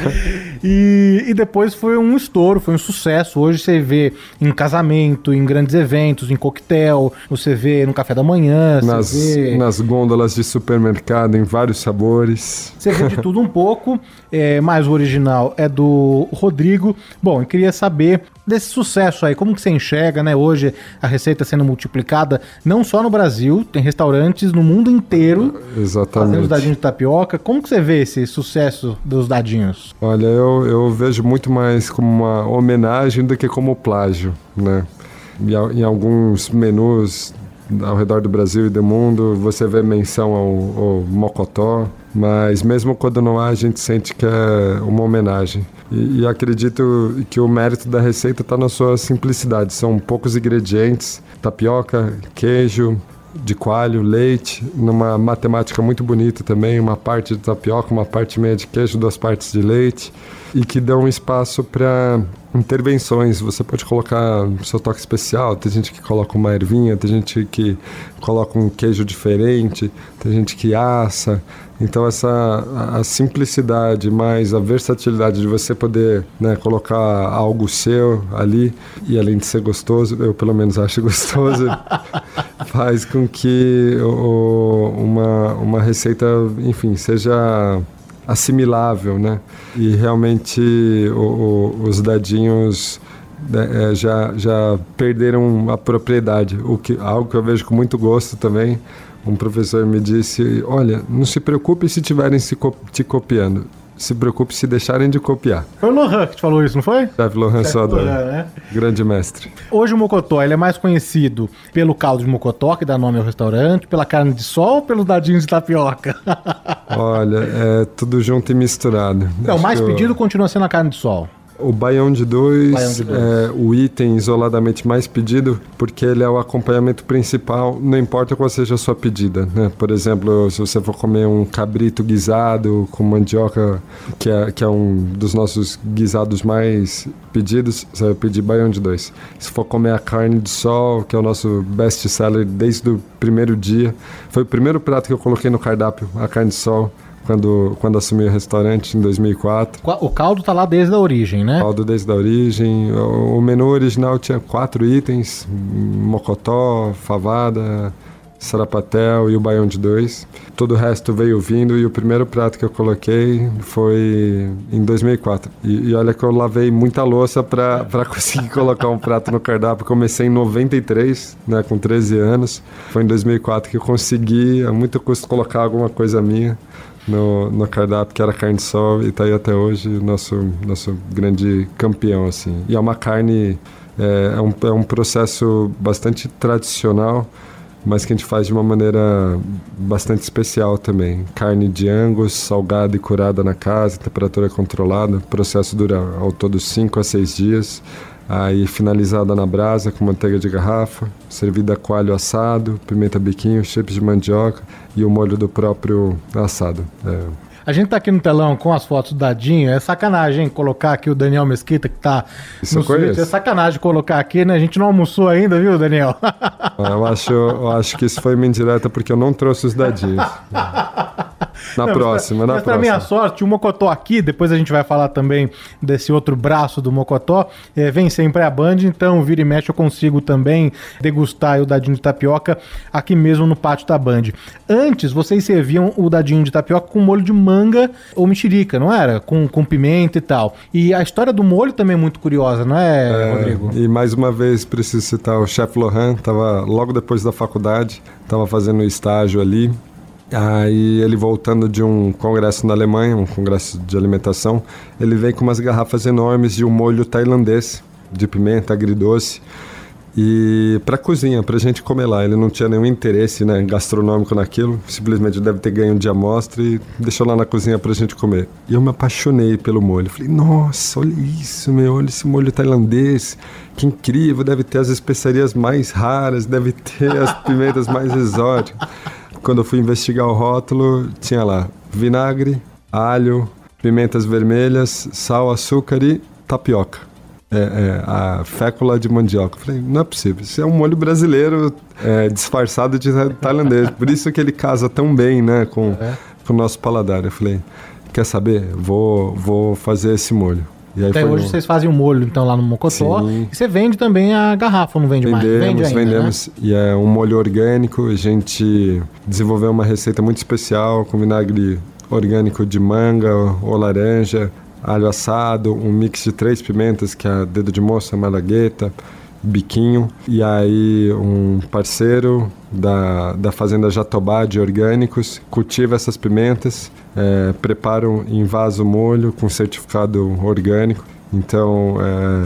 e, e depois foi um estouro, foi um sucesso. Hoje você vê em casamento, em grandes eventos, em coquetel, você vê no café da manhã, nas, vê... nas gôndolas de supermercado em vários sabores. Você vê de tudo um pouco, é, mas o original é do Rodrigo. Bom, eu queria saber desse sucesso aí, como que você enxerga, né, hoje a receita sendo multiplicada, não só no Brasil, tem restaurantes no mundo inteiro Exatamente. fazendo os dadinhos de tapioca. Como que você vê esse sucesso dos dadinhos? Olha, eu, eu vejo muito mais como uma homenagem do que como plágio, né? Em alguns menus ao redor do Brasil e do mundo, você vê menção ao, ao Mocotó, mas mesmo quando não há, a gente sente que é uma homenagem. E, e acredito que o mérito da receita está na sua simplicidade. São poucos ingredientes: tapioca, queijo, de coalho, leite, numa matemática muito bonita também, uma parte de tapioca, uma parte meia de queijo, duas partes de leite, e que dão espaço para intervenções. Você pode colocar seu toque especial, tem gente que coloca uma ervinha, tem gente que coloca um queijo diferente, tem gente que assa, então essa a simplicidade mais a versatilidade de você poder né, colocar algo seu ali e além de ser gostoso, eu pelo menos acho gostoso, faz com que o, uma, uma receita, enfim, seja assimilável, né? E realmente o, o, os dadinhos né, é, já, já perderam a propriedade, o que, algo que eu vejo com muito gosto também um professor me disse: Olha, não se preocupe se estiverem te copiando. Se preocupe se deixarem de copiar. Foi o Lohan que te falou isso, não foi? Chef Lohan Soda, né? grande mestre. Hoje o Mocotó ele é mais conhecido pelo caldo de Mocotó, que dá nome ao restaurante, pela carne de sol ou pelos dadinhos de tapioca? Olha, é tudo junto e misturado. Não, o mais pedido eu... continua sendo a carne de sol. O Baião de 2 é o item isoladamente mais pedido porque ele é o acompanhamento principal, não importa qual seja a sua pedida. Né? Por exemplo, se você for comer um cabrito guisado com mandioca, que é, que é um dos nossos guisados mais pedidos, você vai pedir Baião de 2. Se for comer a carne de sol, que é o nosso best seller desde o primeiro dia, foi o primeiro prato que eu coloquei no cardápio, a carne de sol quando, quando assumi o restaurante em 2004. O caldo tá lá desde a origem, né? Caldo desde a origem. O, o menu original tinha quatro itens: mocotó, favada, sarapatel e o baião de dois. Todo o resto veio vindo e o primeiro prato que eu coloquei foi em 2004. E, e olha que eu lavei muita louça para conseguir colocar um prato no cardápio. Comecei em 93, né, com 13 anos. Foi em 2004 que eu consegui, a muito custo, colocar alguma coisa minha no, no cardápio, que era carne de sol, e está aí até hoje nosso, nosso grande campeão, assim. E é uma carne, é, é, um, é um processo bastante tradicional, mas que a gente faz de uma maneira bastante especial também. Carne de angus, salgada e curada na casa, temperatura controlada. O processo dura ao todo 5 a 6 dias aí finalizada na brasa com manteiga de garrafa, servida com alho assado, pimenta biquinho, chips de mandioca e o molho do próprio assado. É. A gente tá aqui no telão com as fotos do Dadinho. É sacanagem colocar aqui o Daniel Mesquita, que tá Isso no suíte. É sacanagem colocar aqui, né? A gente não almoçou ainda, viu, Daniel? eu, acho, eu acho que isso foi uma indireta porque eu não trouxe os dadinhos. Na não, próxima, na mas próxima. Pra minha sorte, o Mocotó aqui, depois a gente vai falar também desse outro braço do Mocotó, é, vem sempre a Band, então vira e mexe eu consigo também degustar o dadinho de tapioca aqui mesmo no pátio da Band. Antes, vocês serviam o dadinho de tapioca com molho de manga ou mexerica, não era? Com, com pimenta e tal. E a história do molho também é muito curiosa, não é, é Rodrigo? E mais uma vez preciso citar o chefe Lohan, tava logo depois da faculdade, tava fazendo estágio ali, Aí ele voltando de um congresso na Alemanha, um congresso de alimentação, ele vem com umas garrafas enormes de um molho tailandês de pimenta agridoce e para cozinha, para a gente comer lá. Ele não tinha nenhum interesse né, gastronômico naquilo, simplesmente deve ter ganho de amostra e deixou lá na cozinha para a gente comer. E eu me apaixonei pelo molho. Falei, nossa, olha isso, meu, olha esse molho tailandês, que incrível, deve ter as especiarias mais raras, deve ter as pimentas mais exóticas quando eu fui investigar o rótulo, tinha lá vinagre, alho, pimentas vermelhas, sal, açúcar e tapioca. É, é, a fécula de mandioca. Falei, não é possível. Isso é um molho brasileiro é, disfarçado de tailandês. Por isso que ele casa tão bem né, com, É. com o nosso paladar. Eu falei, quer saber? Vou, vou fazer esse molho. Até hoje no- vocês fazem o molho, então, lá no Mocotó. Sim. E você vende também a garrafa, não vende mais? Vendemos, Vende ainda, né? vendemos. E é um molho orgânico. A gente desenvolveu uma receita muito especial com vinagre orgânico de manga ou laranja, alho assado, um mix de três pimentas, que é a dedo de moça, malagueta, biquinho. E aí um parceiro da, da fazenda Jatobá de orgânicos cultiva essas pimentas, é, prepara em vaso molho com certificado orgânico. Então,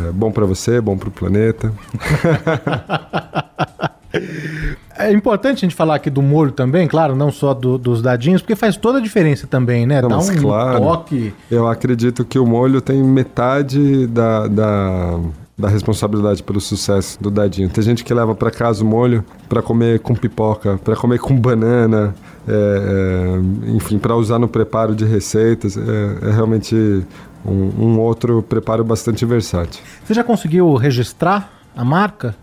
é bom para você, bom para o planeta. É importante a gente falar aqui do molho também, claro, não só do- dos dadinhos, porque faz toda a diferença também, né? Não, Dá um claro. toque. Eu acredito que o molho tem metade da, da, da responsabilidade pelo sucesso do dadinho. Tem gente que leva para casa o molho para comer com pipoca, para comer com banana, é, é, enfim, para usar no preparo de receitas. É, é realmente um, um outro preparo bastante versátil. Você já conseguiu registrar a marca?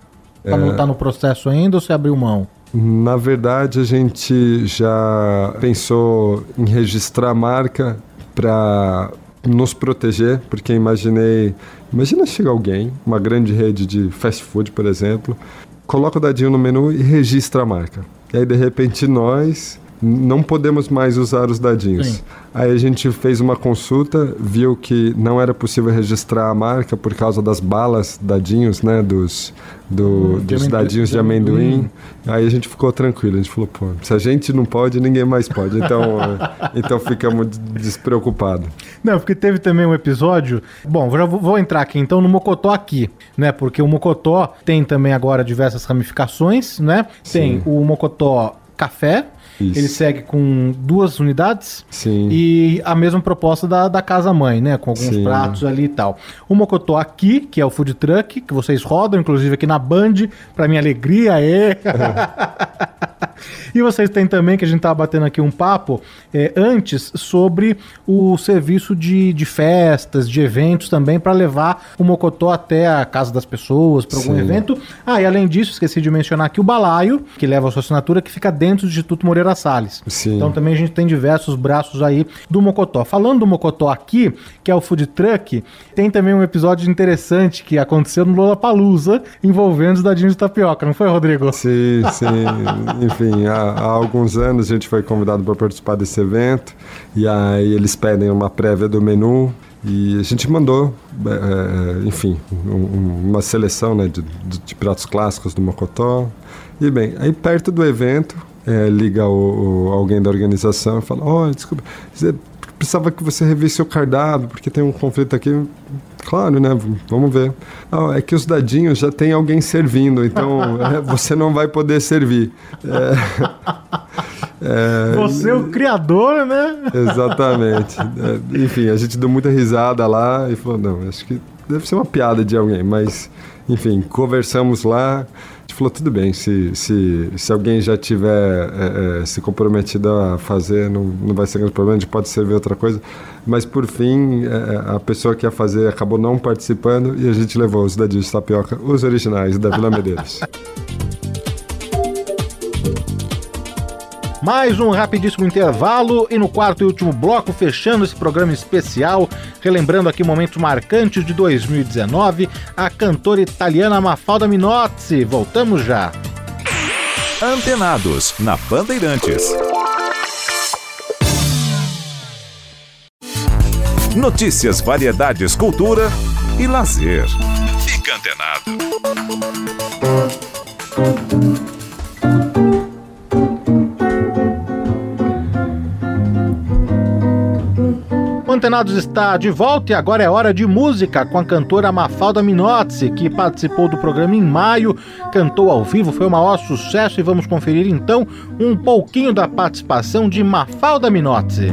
Tá, É. no, tá no processo ainda ou você abriu mão? Na verdade, a gente já pensou em registrar a marca para nos proteger, porque imaginei, imagina chega alguém, uma grande rede de fast food, por exemplo, coloca o dadinho no menu e registra a marca. E aí de repente nós não podemos mais usar os dadinhos. Sim. Aí a gente fez uma consulta, viu que não era possível registrar a marca por causa das balas dadinhos, né, dos, do, Hum, de dos amendoim- dadinhos de de amendoim. amendoim. Aí a gente ficou tranquilo, a gente falou, pô, se a gente não pode, ninguém mais pode. Então, eh, então ficamos despreocupados. Não, porque teve também um episódio. Bom, já vou, vou entrar aqui então no Mocotó aqui, né? Porque o Mocotó tem também agora diversas ramificações, né? Tem Sim. o Mocotó Café. Isso. Ele segue com duas unidades Sim. e a mesma proposta da, da Casa Mãe, né? Com alguns Sim. pratos ali e tal. O Mocotó aqui, que é o food truck, que vocês rodam, inclusive aqui na Band, pra minha alegria, é. E vocês têm também, que a gente tava batendo aqui um papo é, antes, sobre o serviço de, de festas, de eventos também, para levar o Mocotó até a casa das pessoas, para algum Sim. evento. Ah, e além disso, esqueci de mencionar aqui o balaio, que leva a sua assinatura, que fica dentro do Instituto Moreira Salles. Sim. Então também a gente tem diversos braços aí do Mocotó. Falando do Mocotó aqui, que é o food truck, tem também um episódio interessante que aconteceu no Lollapalooza, envolvendo os dadinhos de tapioca, não foi, Rodrigo? Sim, sim. Enfim, há, há alguns anos a gente foi convidado para participar desse evento e aí eles pedem uma prévia do menu e a gente mandou, eh, enfim, um- um- uma seleção né, de, de- pratos clássicos do Mocotó. E bem, aí perto do evento eh, liga o, o- alguém da organização e fala: Olha, desculpa, precisava que você revisse o cardápio porque tem um conflito aqui. Claro, né? Vamos ver. Ah, é que os dadinhos já tem alguém servindo, então é, você não vai poder servir. É, é, Você é o criador, né? Exatamente. É, enfim, a gente deu muita risada lá e falou, não, acho que deve ser uma piada de alguém, mas, enfim, conversamos lá, gente falou, tudo bem, se, se, se alguém já tiver é, é, se comprometido a fazer, não, não vai ser grande problema, a gente pode servir outra coisa, mas por fim, é, a pessoa que ia fazer acabou não participando e a gente levou os dadinhos de tapioca, os originais da Vila Medeiros. Mais um rapidíssimo intervalo e no quarto e último bloco, fechando esse programa especial, relembrando aqui momentos marcantes de 2019, a cantora italiana Mafalda Minozzi. Voltamos já. Antenados, na Bandeirantes. Notícias, variedades, cultura e lazer. Fica antenado. Antenados está de volta e agora é hora de música com a cantora Mafalda Minozzi, que participou do programa em maio, cantou ao vivo, foi o maior sucesso e vamos conferir então um pouquinho da participação de Mafalda Minozzi.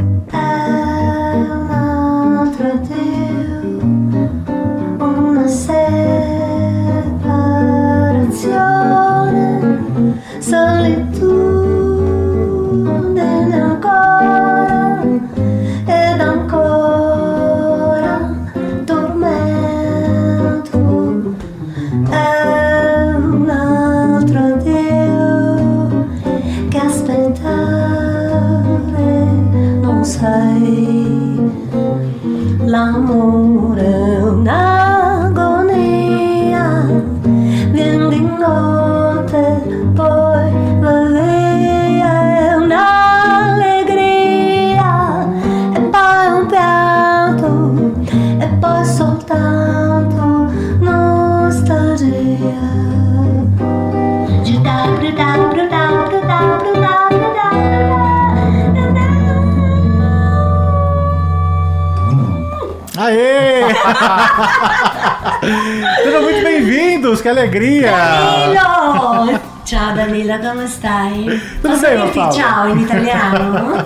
Sejam muito bem-vindos, que alegria! Danilo! Ciao Danilo, come stai? Tudo Posso bem, dirti ciao in italiano?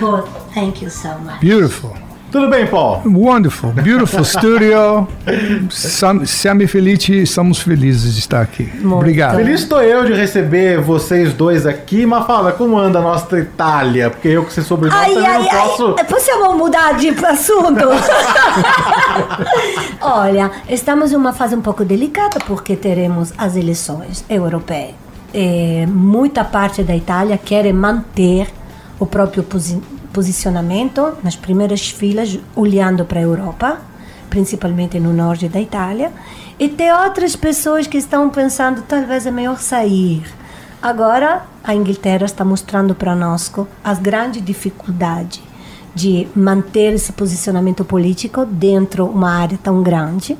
Thank you so much. Beautiful. Tudo bem, Paul? Wonderful. Beautiful studio. Sam- Siamo felici, estamos felizes de estar aqui. Obrigado. Feliz estou eu de receber vocês dois aqui. Mas fala, como anda a nossa Itália? Porque eu que sei sobrenome Ai, também ai, não posso... ai, possiamo mudar de assunto? Olha, estamos em uma fase um pouco delicada porque teremos as eleições europeias. E muita parte da Itália quer manter o próprio posicionamento nas primeiras filas, olhando para a Europa, principalmente no norte da Itália. E tem outras pessoas que estão pensando talvez é melhor sair. Agora, a Inglaterra está mostrando para nós as grandes dificuldades de manter esse posicionamento político dentro de uma área tão grande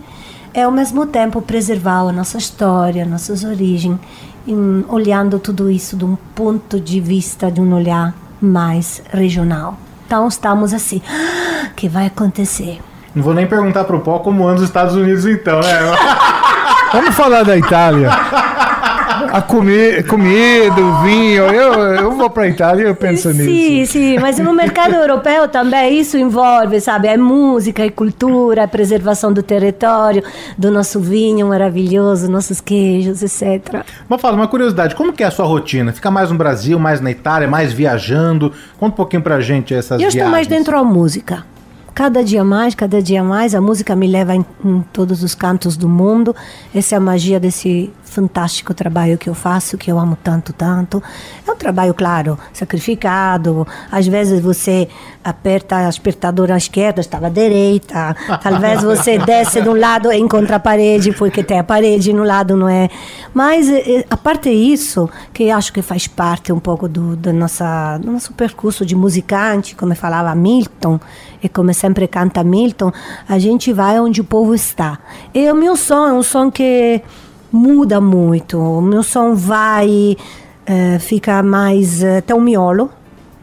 e, ao mesmo tempo, preservar a nossa história, nossas origens, em- olhando tudo isso de um ponto de vista, de um olhar mais regional. Então, estamos assim, "Ah, o que vai acontecer? Não vou nem perguntar pro Paul como anda os Estados Unidos então, né? Vamos falar da Itália. A comer, comida, o vinho. Eu, eu vou para a Itália e eu penso Sim, nisso. sim, mas no mercado europeu também isso envolve, sabe? É música, é cultura, é preservação do território, do nosso vinho maravilhoso, nossos queijos, etc. Mas fala, uma curiosidade, como que é a sua rotina? Fica mais no Brasil, mais na Itália, mais viajando? Conta um pouquinho pra gente essas Eu viagens. estou mais dentro da música. Cada dia mais, cada dia mais, a música me leva em, em todos os cantos do mundo. Essa é a magia desse fantástico trabalho que eu faço, que eu amo tanto, tanto. É um trabalho, claro, sacrificado. Às vezes você aperta a apertadora à esquerda, estava à direita. Talvez você desce de um lado e encontra a parede, porque tem a parede no lado, não é? Mas, eh, a parte isso, que eu acho que faz parte um pouco do, do, nossa, do nosso percurso de musicante, como falava Milton, e como sempre canta Milton, a gente vai onde o povo está. E o meu som é um som que muda muito. O meu som vai, eh, fica mais. eh, tem um miolo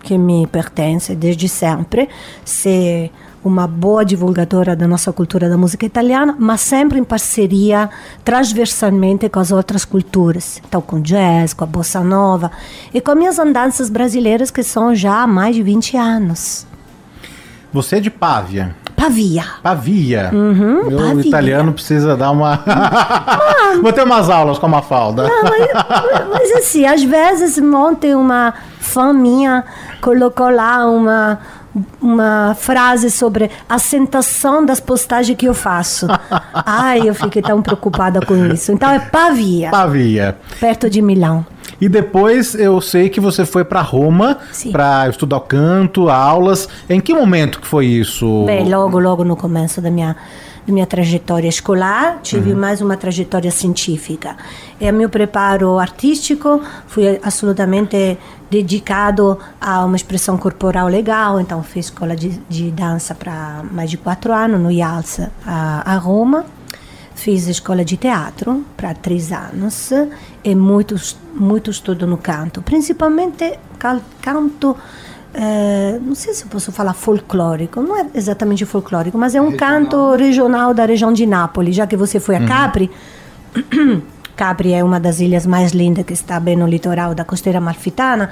que me pertence desde sempre, ser uma boa divulgadora da nossa cultura da música italiana, mas sempre em parceria transversalmente com as outras culturas. Então, com jazz, com a bossa nova e com minhas andanças brasileiras que são já há mais de 20 anos. Você é de Pávia. Pavia. Pavia. Uhum, Meu Pavia. italiano precisa dar uma. Vou ter umas aulas com a Mafalda. Não, mas, mas assim, às vezes ontem uma fã minha colocou lá uma, uma frase sobre a sentação das postagens que eu faço. Ai, eu fiquei tão preocupada com isso. Então é Pavia, Pavia. perto de Milão. E depois eu sei que você foi pra Roma pra estudar canto, aulas. Em que momento que foi isso? Bem, logo, logo no começo da minha, minha trajetória escolar, tive mais uma trajetória científica. E o meu preparo artístico foi absolutamente dedicado a uma expressão corporal legal, então fiz escola de, de dança para mais de quatro anos no IALS a, a Roma. Fiz escola de teatro para três anos e muito, muito estudo no canto, principalmente cal- canto eh, não sei se eu posso falar folclórico, não é exatamente folclórico, mas é um canto regional da região de Nápoles, já que você foi a Capri. Capri é uma das ilhas mais lindas que está bem no litoral da costeira amalfitana.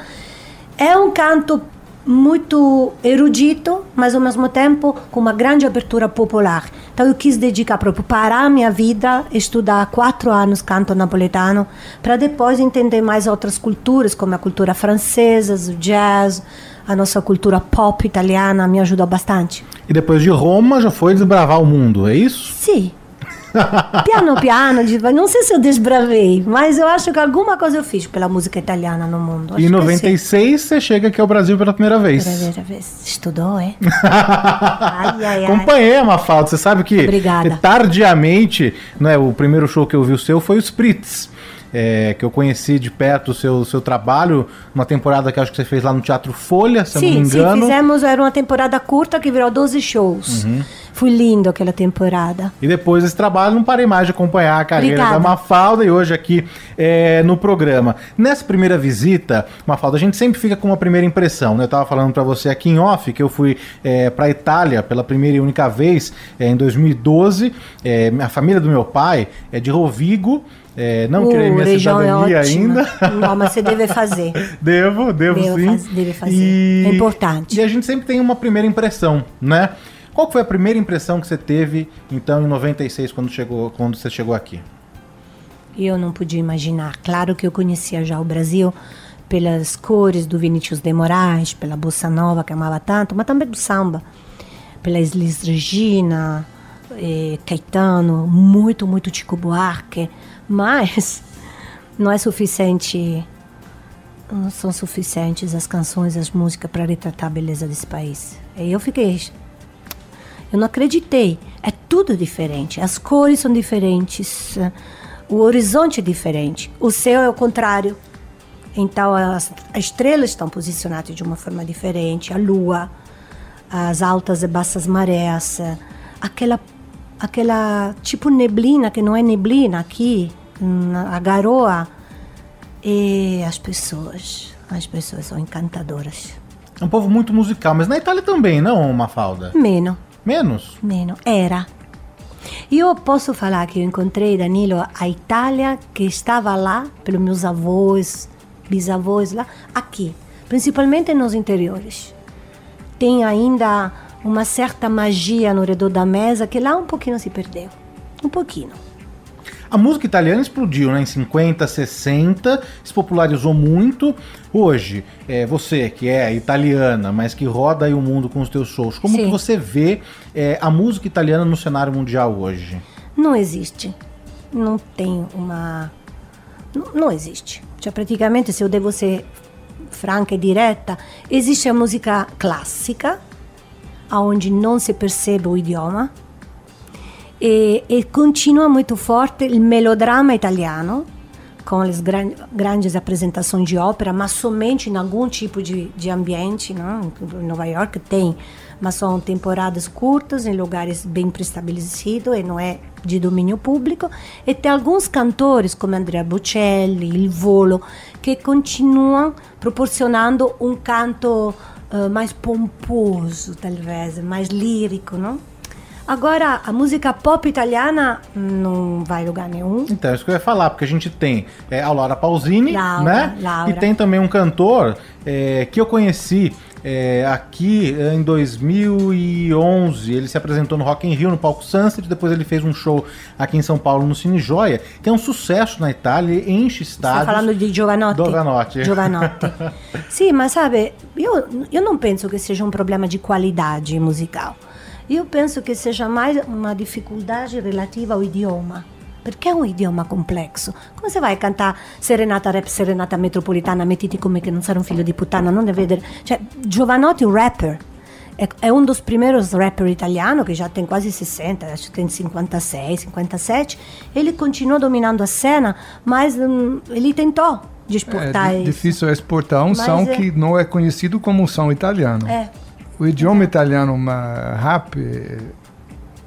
É um canto muito erudito, mas ao mesmo tempo com uma grande abertura popular. Então eu quis dedicar proprio parar a minha vida, estudar quatro anos canto napoletano, para depois entender mais outras culturas, como a cultura francesa, o jazz, a nossa cultura pop italiana, me ajudou bastante. E depois de Roma já foi desbravar o mundo, é isso? Sim. piano piano, não sei se eu desbravei, mas eu acho que alguma coisa eu fiz pela música italiana no mundo. Acho E em que sim. 96 você chega aqui ao Brasil pela primeira vez. Primeira vez. Estudou, é? ai, ai, ai. Acompanhei a Mafalda, você sabe que Obrigada. tardiamente, né, o primeiro show que eu vi o seu foi o Spritz. É, que eu conheci de perto o seu, seu trabalho, uma temporada que acho que você fez lá no Teatro Folha, se eu não Sim, me sim, engano. fizemos, era uma temporada curta que virou 12 shows. Foi lindo aquela temporada. E depois desse trabalho, não parei mais de acompanhar a carreira Obrigada. da Mafalda e hoje aqui é, no programa. Nessa primeira visita, Mafalda, a gente sempre fica com uma primeira impressão, né? Eu tava falando pra você aqui em off que eu fui é, pra Itália pela primeira e única vez é, em 2012. É, a família do meu pai é de Rovigo. É, não Uh, querer minha é cidadania ótima. ainda. Não, mas você deve fazer. Devo, devo Devo sim. faz- deve fazer. É importante. E a gente sempre tem uma primeira impressão, né? Qual foi a primeira impressão que você teve, então, em 96, quando, chegou, quando você chegou aqui? Eu não podia imaginar. Claro que eu conhecia já o Brasil pelas cores do Vinícius de Moraes, pela bossa nova que amava tanto, mas também do samba, pela Elis Regina, eh, Caetano, muito, muito Chico Buarque, mas não é suficiente, não são suficientes as canções, as músicas para retratar a beleza desse país. E eu fiquei eu não acreditei. É tudo diferente. As cores são diferentes. O horizonte é diferente. O céu é o contrário. Então as, as estrelas estão posicionadas de uma forma diferente. A lua, as altas e baixas marés, aquela aquela tipo neblina que não é neblina aqui, a garoa. E as pessoas, as pessoas são encantadoras. É um povo muito musical, mas na Itália também, não, Mafalda? Menos. Menos? Meno, era. Io posso falar que eu encontrei, Danilo, a Itália que estava lá, pelos meus avós, bisavós lá, aqui, principalmente nos interiores. Tem ainda uma certa magia no redor da mesa que lá um pouquinho se perdeu. Um pouquinho. A música italiana explodiu né, em 50, 60, se popularizou muito. Hoje, é, você que é italiana, mas que roda aí o mundo com os teus shows, como Sim. que você vê é, a música italiana no cenário mundial hoje? Não existe. Não tem uma. Não, não existe. Cioè, praticamente, se eu devo ser franca e direta, existe a música clássica, onde não se percebe o idioma, e, e continua muito forte il melodrama italiano, com as gran, grandes apresentações de ópera, mas somente em algum tipo de, de ambiente. Não? Em Nova York tem, mas são temporadas curtas, em lugares bem preestabelecidos e não é de domínio público. E tem alguns cantores, como Andrea Bocelli, Il Volo, que continuam proporcionando um canto eh, mais pomposo, talvez, mais lírico, não? Agora, a música pop italiana não vai lugar nenhum. Então, é isso que eu ia falar, porque a gente tem é, a Laura Pausini, Laura, né? Laura. E tem também um cantor é, que eu conheci é, aqui em 2011. Ele se apresentou no Rock in Rio, no palco Sunset. Depois ele fez um show aqui em São Paulo, no Cine Joia, que é um sucesso na Itália, enche Sta estádios. falando di Giovanotti? Giovanotti. Giovanotti. Sì, ma sabe, io, io non penso che seja um problema de qualidade musical. Io penso che seja mais uma dificuldade relativa ao idioma. Perché è un idioma complexo. Come se vai a cantare serenata rap, serenata metropolitana, mettiti come che non sei un figlio di puttana, non deve vedere. Cioè, Giovanotti è un rapper. È, è un dos primeiros rapper italiano che já tem quase 60, acho que tem 56, 57. Ele continuou dominando a cena, mas hum, ele tentou de É exportar di- isso. difícil exportar um Mas som é- que não é conhecido como um som italiano. É, O idioma italiano, uma rap eh,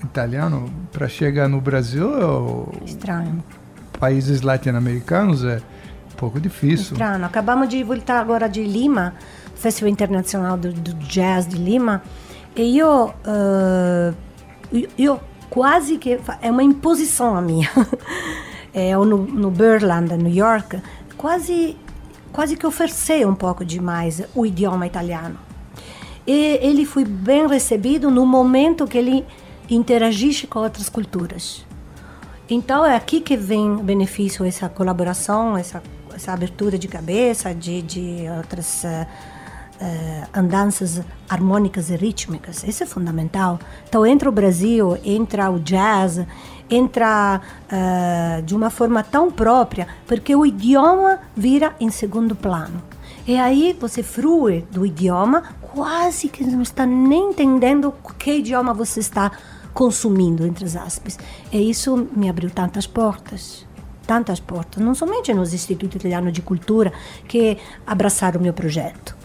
italiano, para chegar no Brasil, ou estranho. países latino-americanos, é um pouco difícil. Strano, acabamos de voltar agora de Lima, Festival Internacional do, do Jazz de Lima, e eh, io, io quasi che fa- è una imposizione mia. é, eu no, no Birdland, New York, quase, quase que ofereci um pouco demais o idioma italiano. E ele foi bem recebido no momento que ele interagisce com outras culturas. Então é aqui que vem o benefício, essa colaboração, essa, essa abertura de cabeça, de, de outras eh, eh, andanças harmônicas e rítmicas. Isso é fundamental. Então entra o Brasil, entra o jazz, entra eh, de uma forma tão própria, porque o idioma vira em segundo plano. E aí você frui do idioma, quase que não está nem entendendo que idioma você está consumindo, entre as aspas. E isso me abriu tantas portas. Tantas portas, não somente nos Institutos Italianos de Cultura, que abraçaram o meu projeto.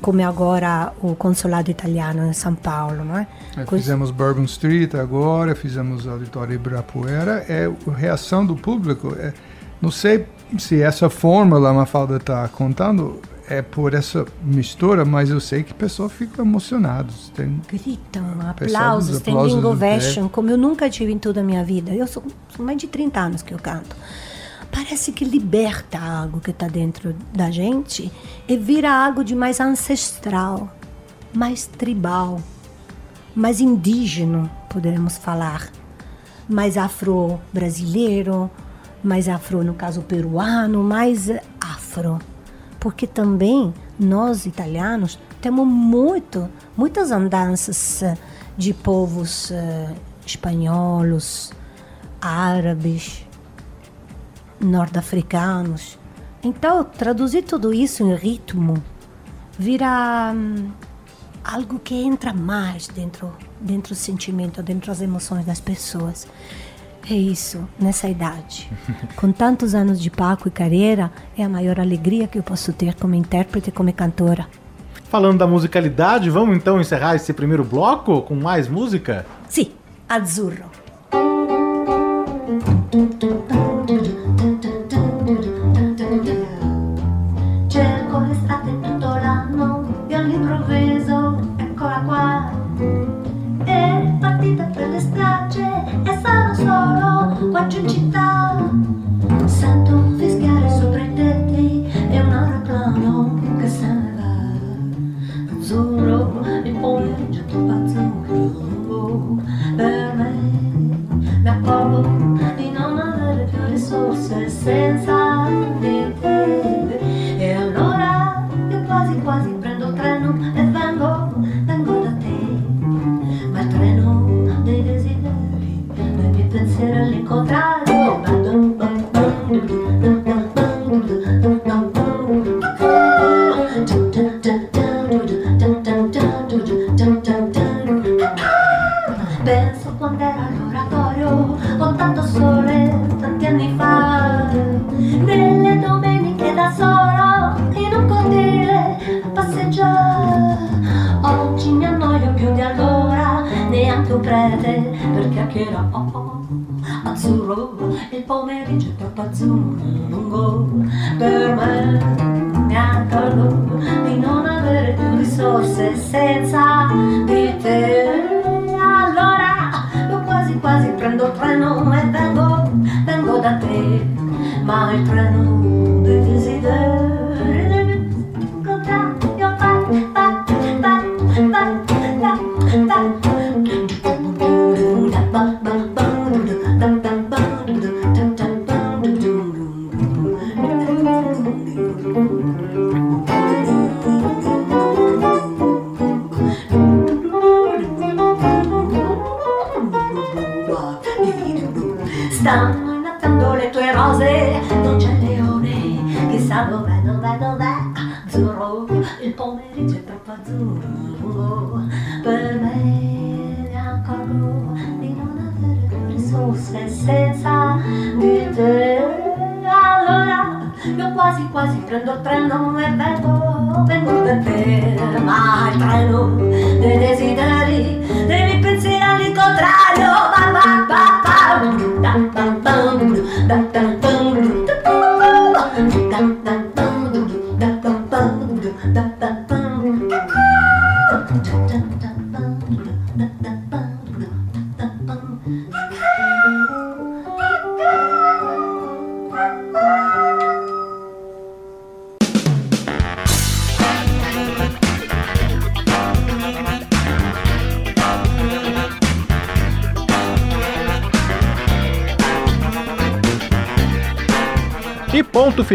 come agora o consulado italiano em São Paulo, não é? É, fizemos Bourbon Street agora, fizemos Auditório Ibirapuera. É a reação do público. É, não sei se essa fórmula a Mafalda está contando é por essa mistura, mas eu sei que pessoas ficam emocionadas. Tem Gritam, aplausos, tem bingo version, como eu nunca tive em toda a minha vida. Eu sou, sou mais de 30 anos que eu canto. Parece que liberta algo que está dentro da gente e vira algo de mais ancestral, mais tribal, mais indígena, poderemos falar, mais afro-brasileiro, mais afro, no caso peruano, mais afro porque também nós italianos temos muito, muitas andanças eh, de povos uh, espanhóis, árabes, norte-africanos. Então, traduzir tudo isso em ritmo vira um, algo que entra mais dentro, dentro do sentimento, dentro das emoções das pessoas. É isso, nessa idade. Com tantos anos de palco e carreira, é a maior alegria que eu posso ter como intérprete e como cantora. Falando da musicalidade, vamos então encerrar esse primeiro bloco com mais música? Sim, Azzurro.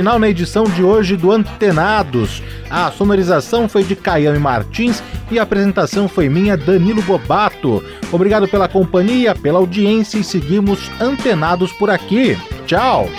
Final na edição de hoje do Antenados. A sonorização foi de Caiame Martins e a apresentação foi minha, Danilo Bobato. Obrigado pela companhia, pela audiência e seguimos antenados por aqui. Tchau!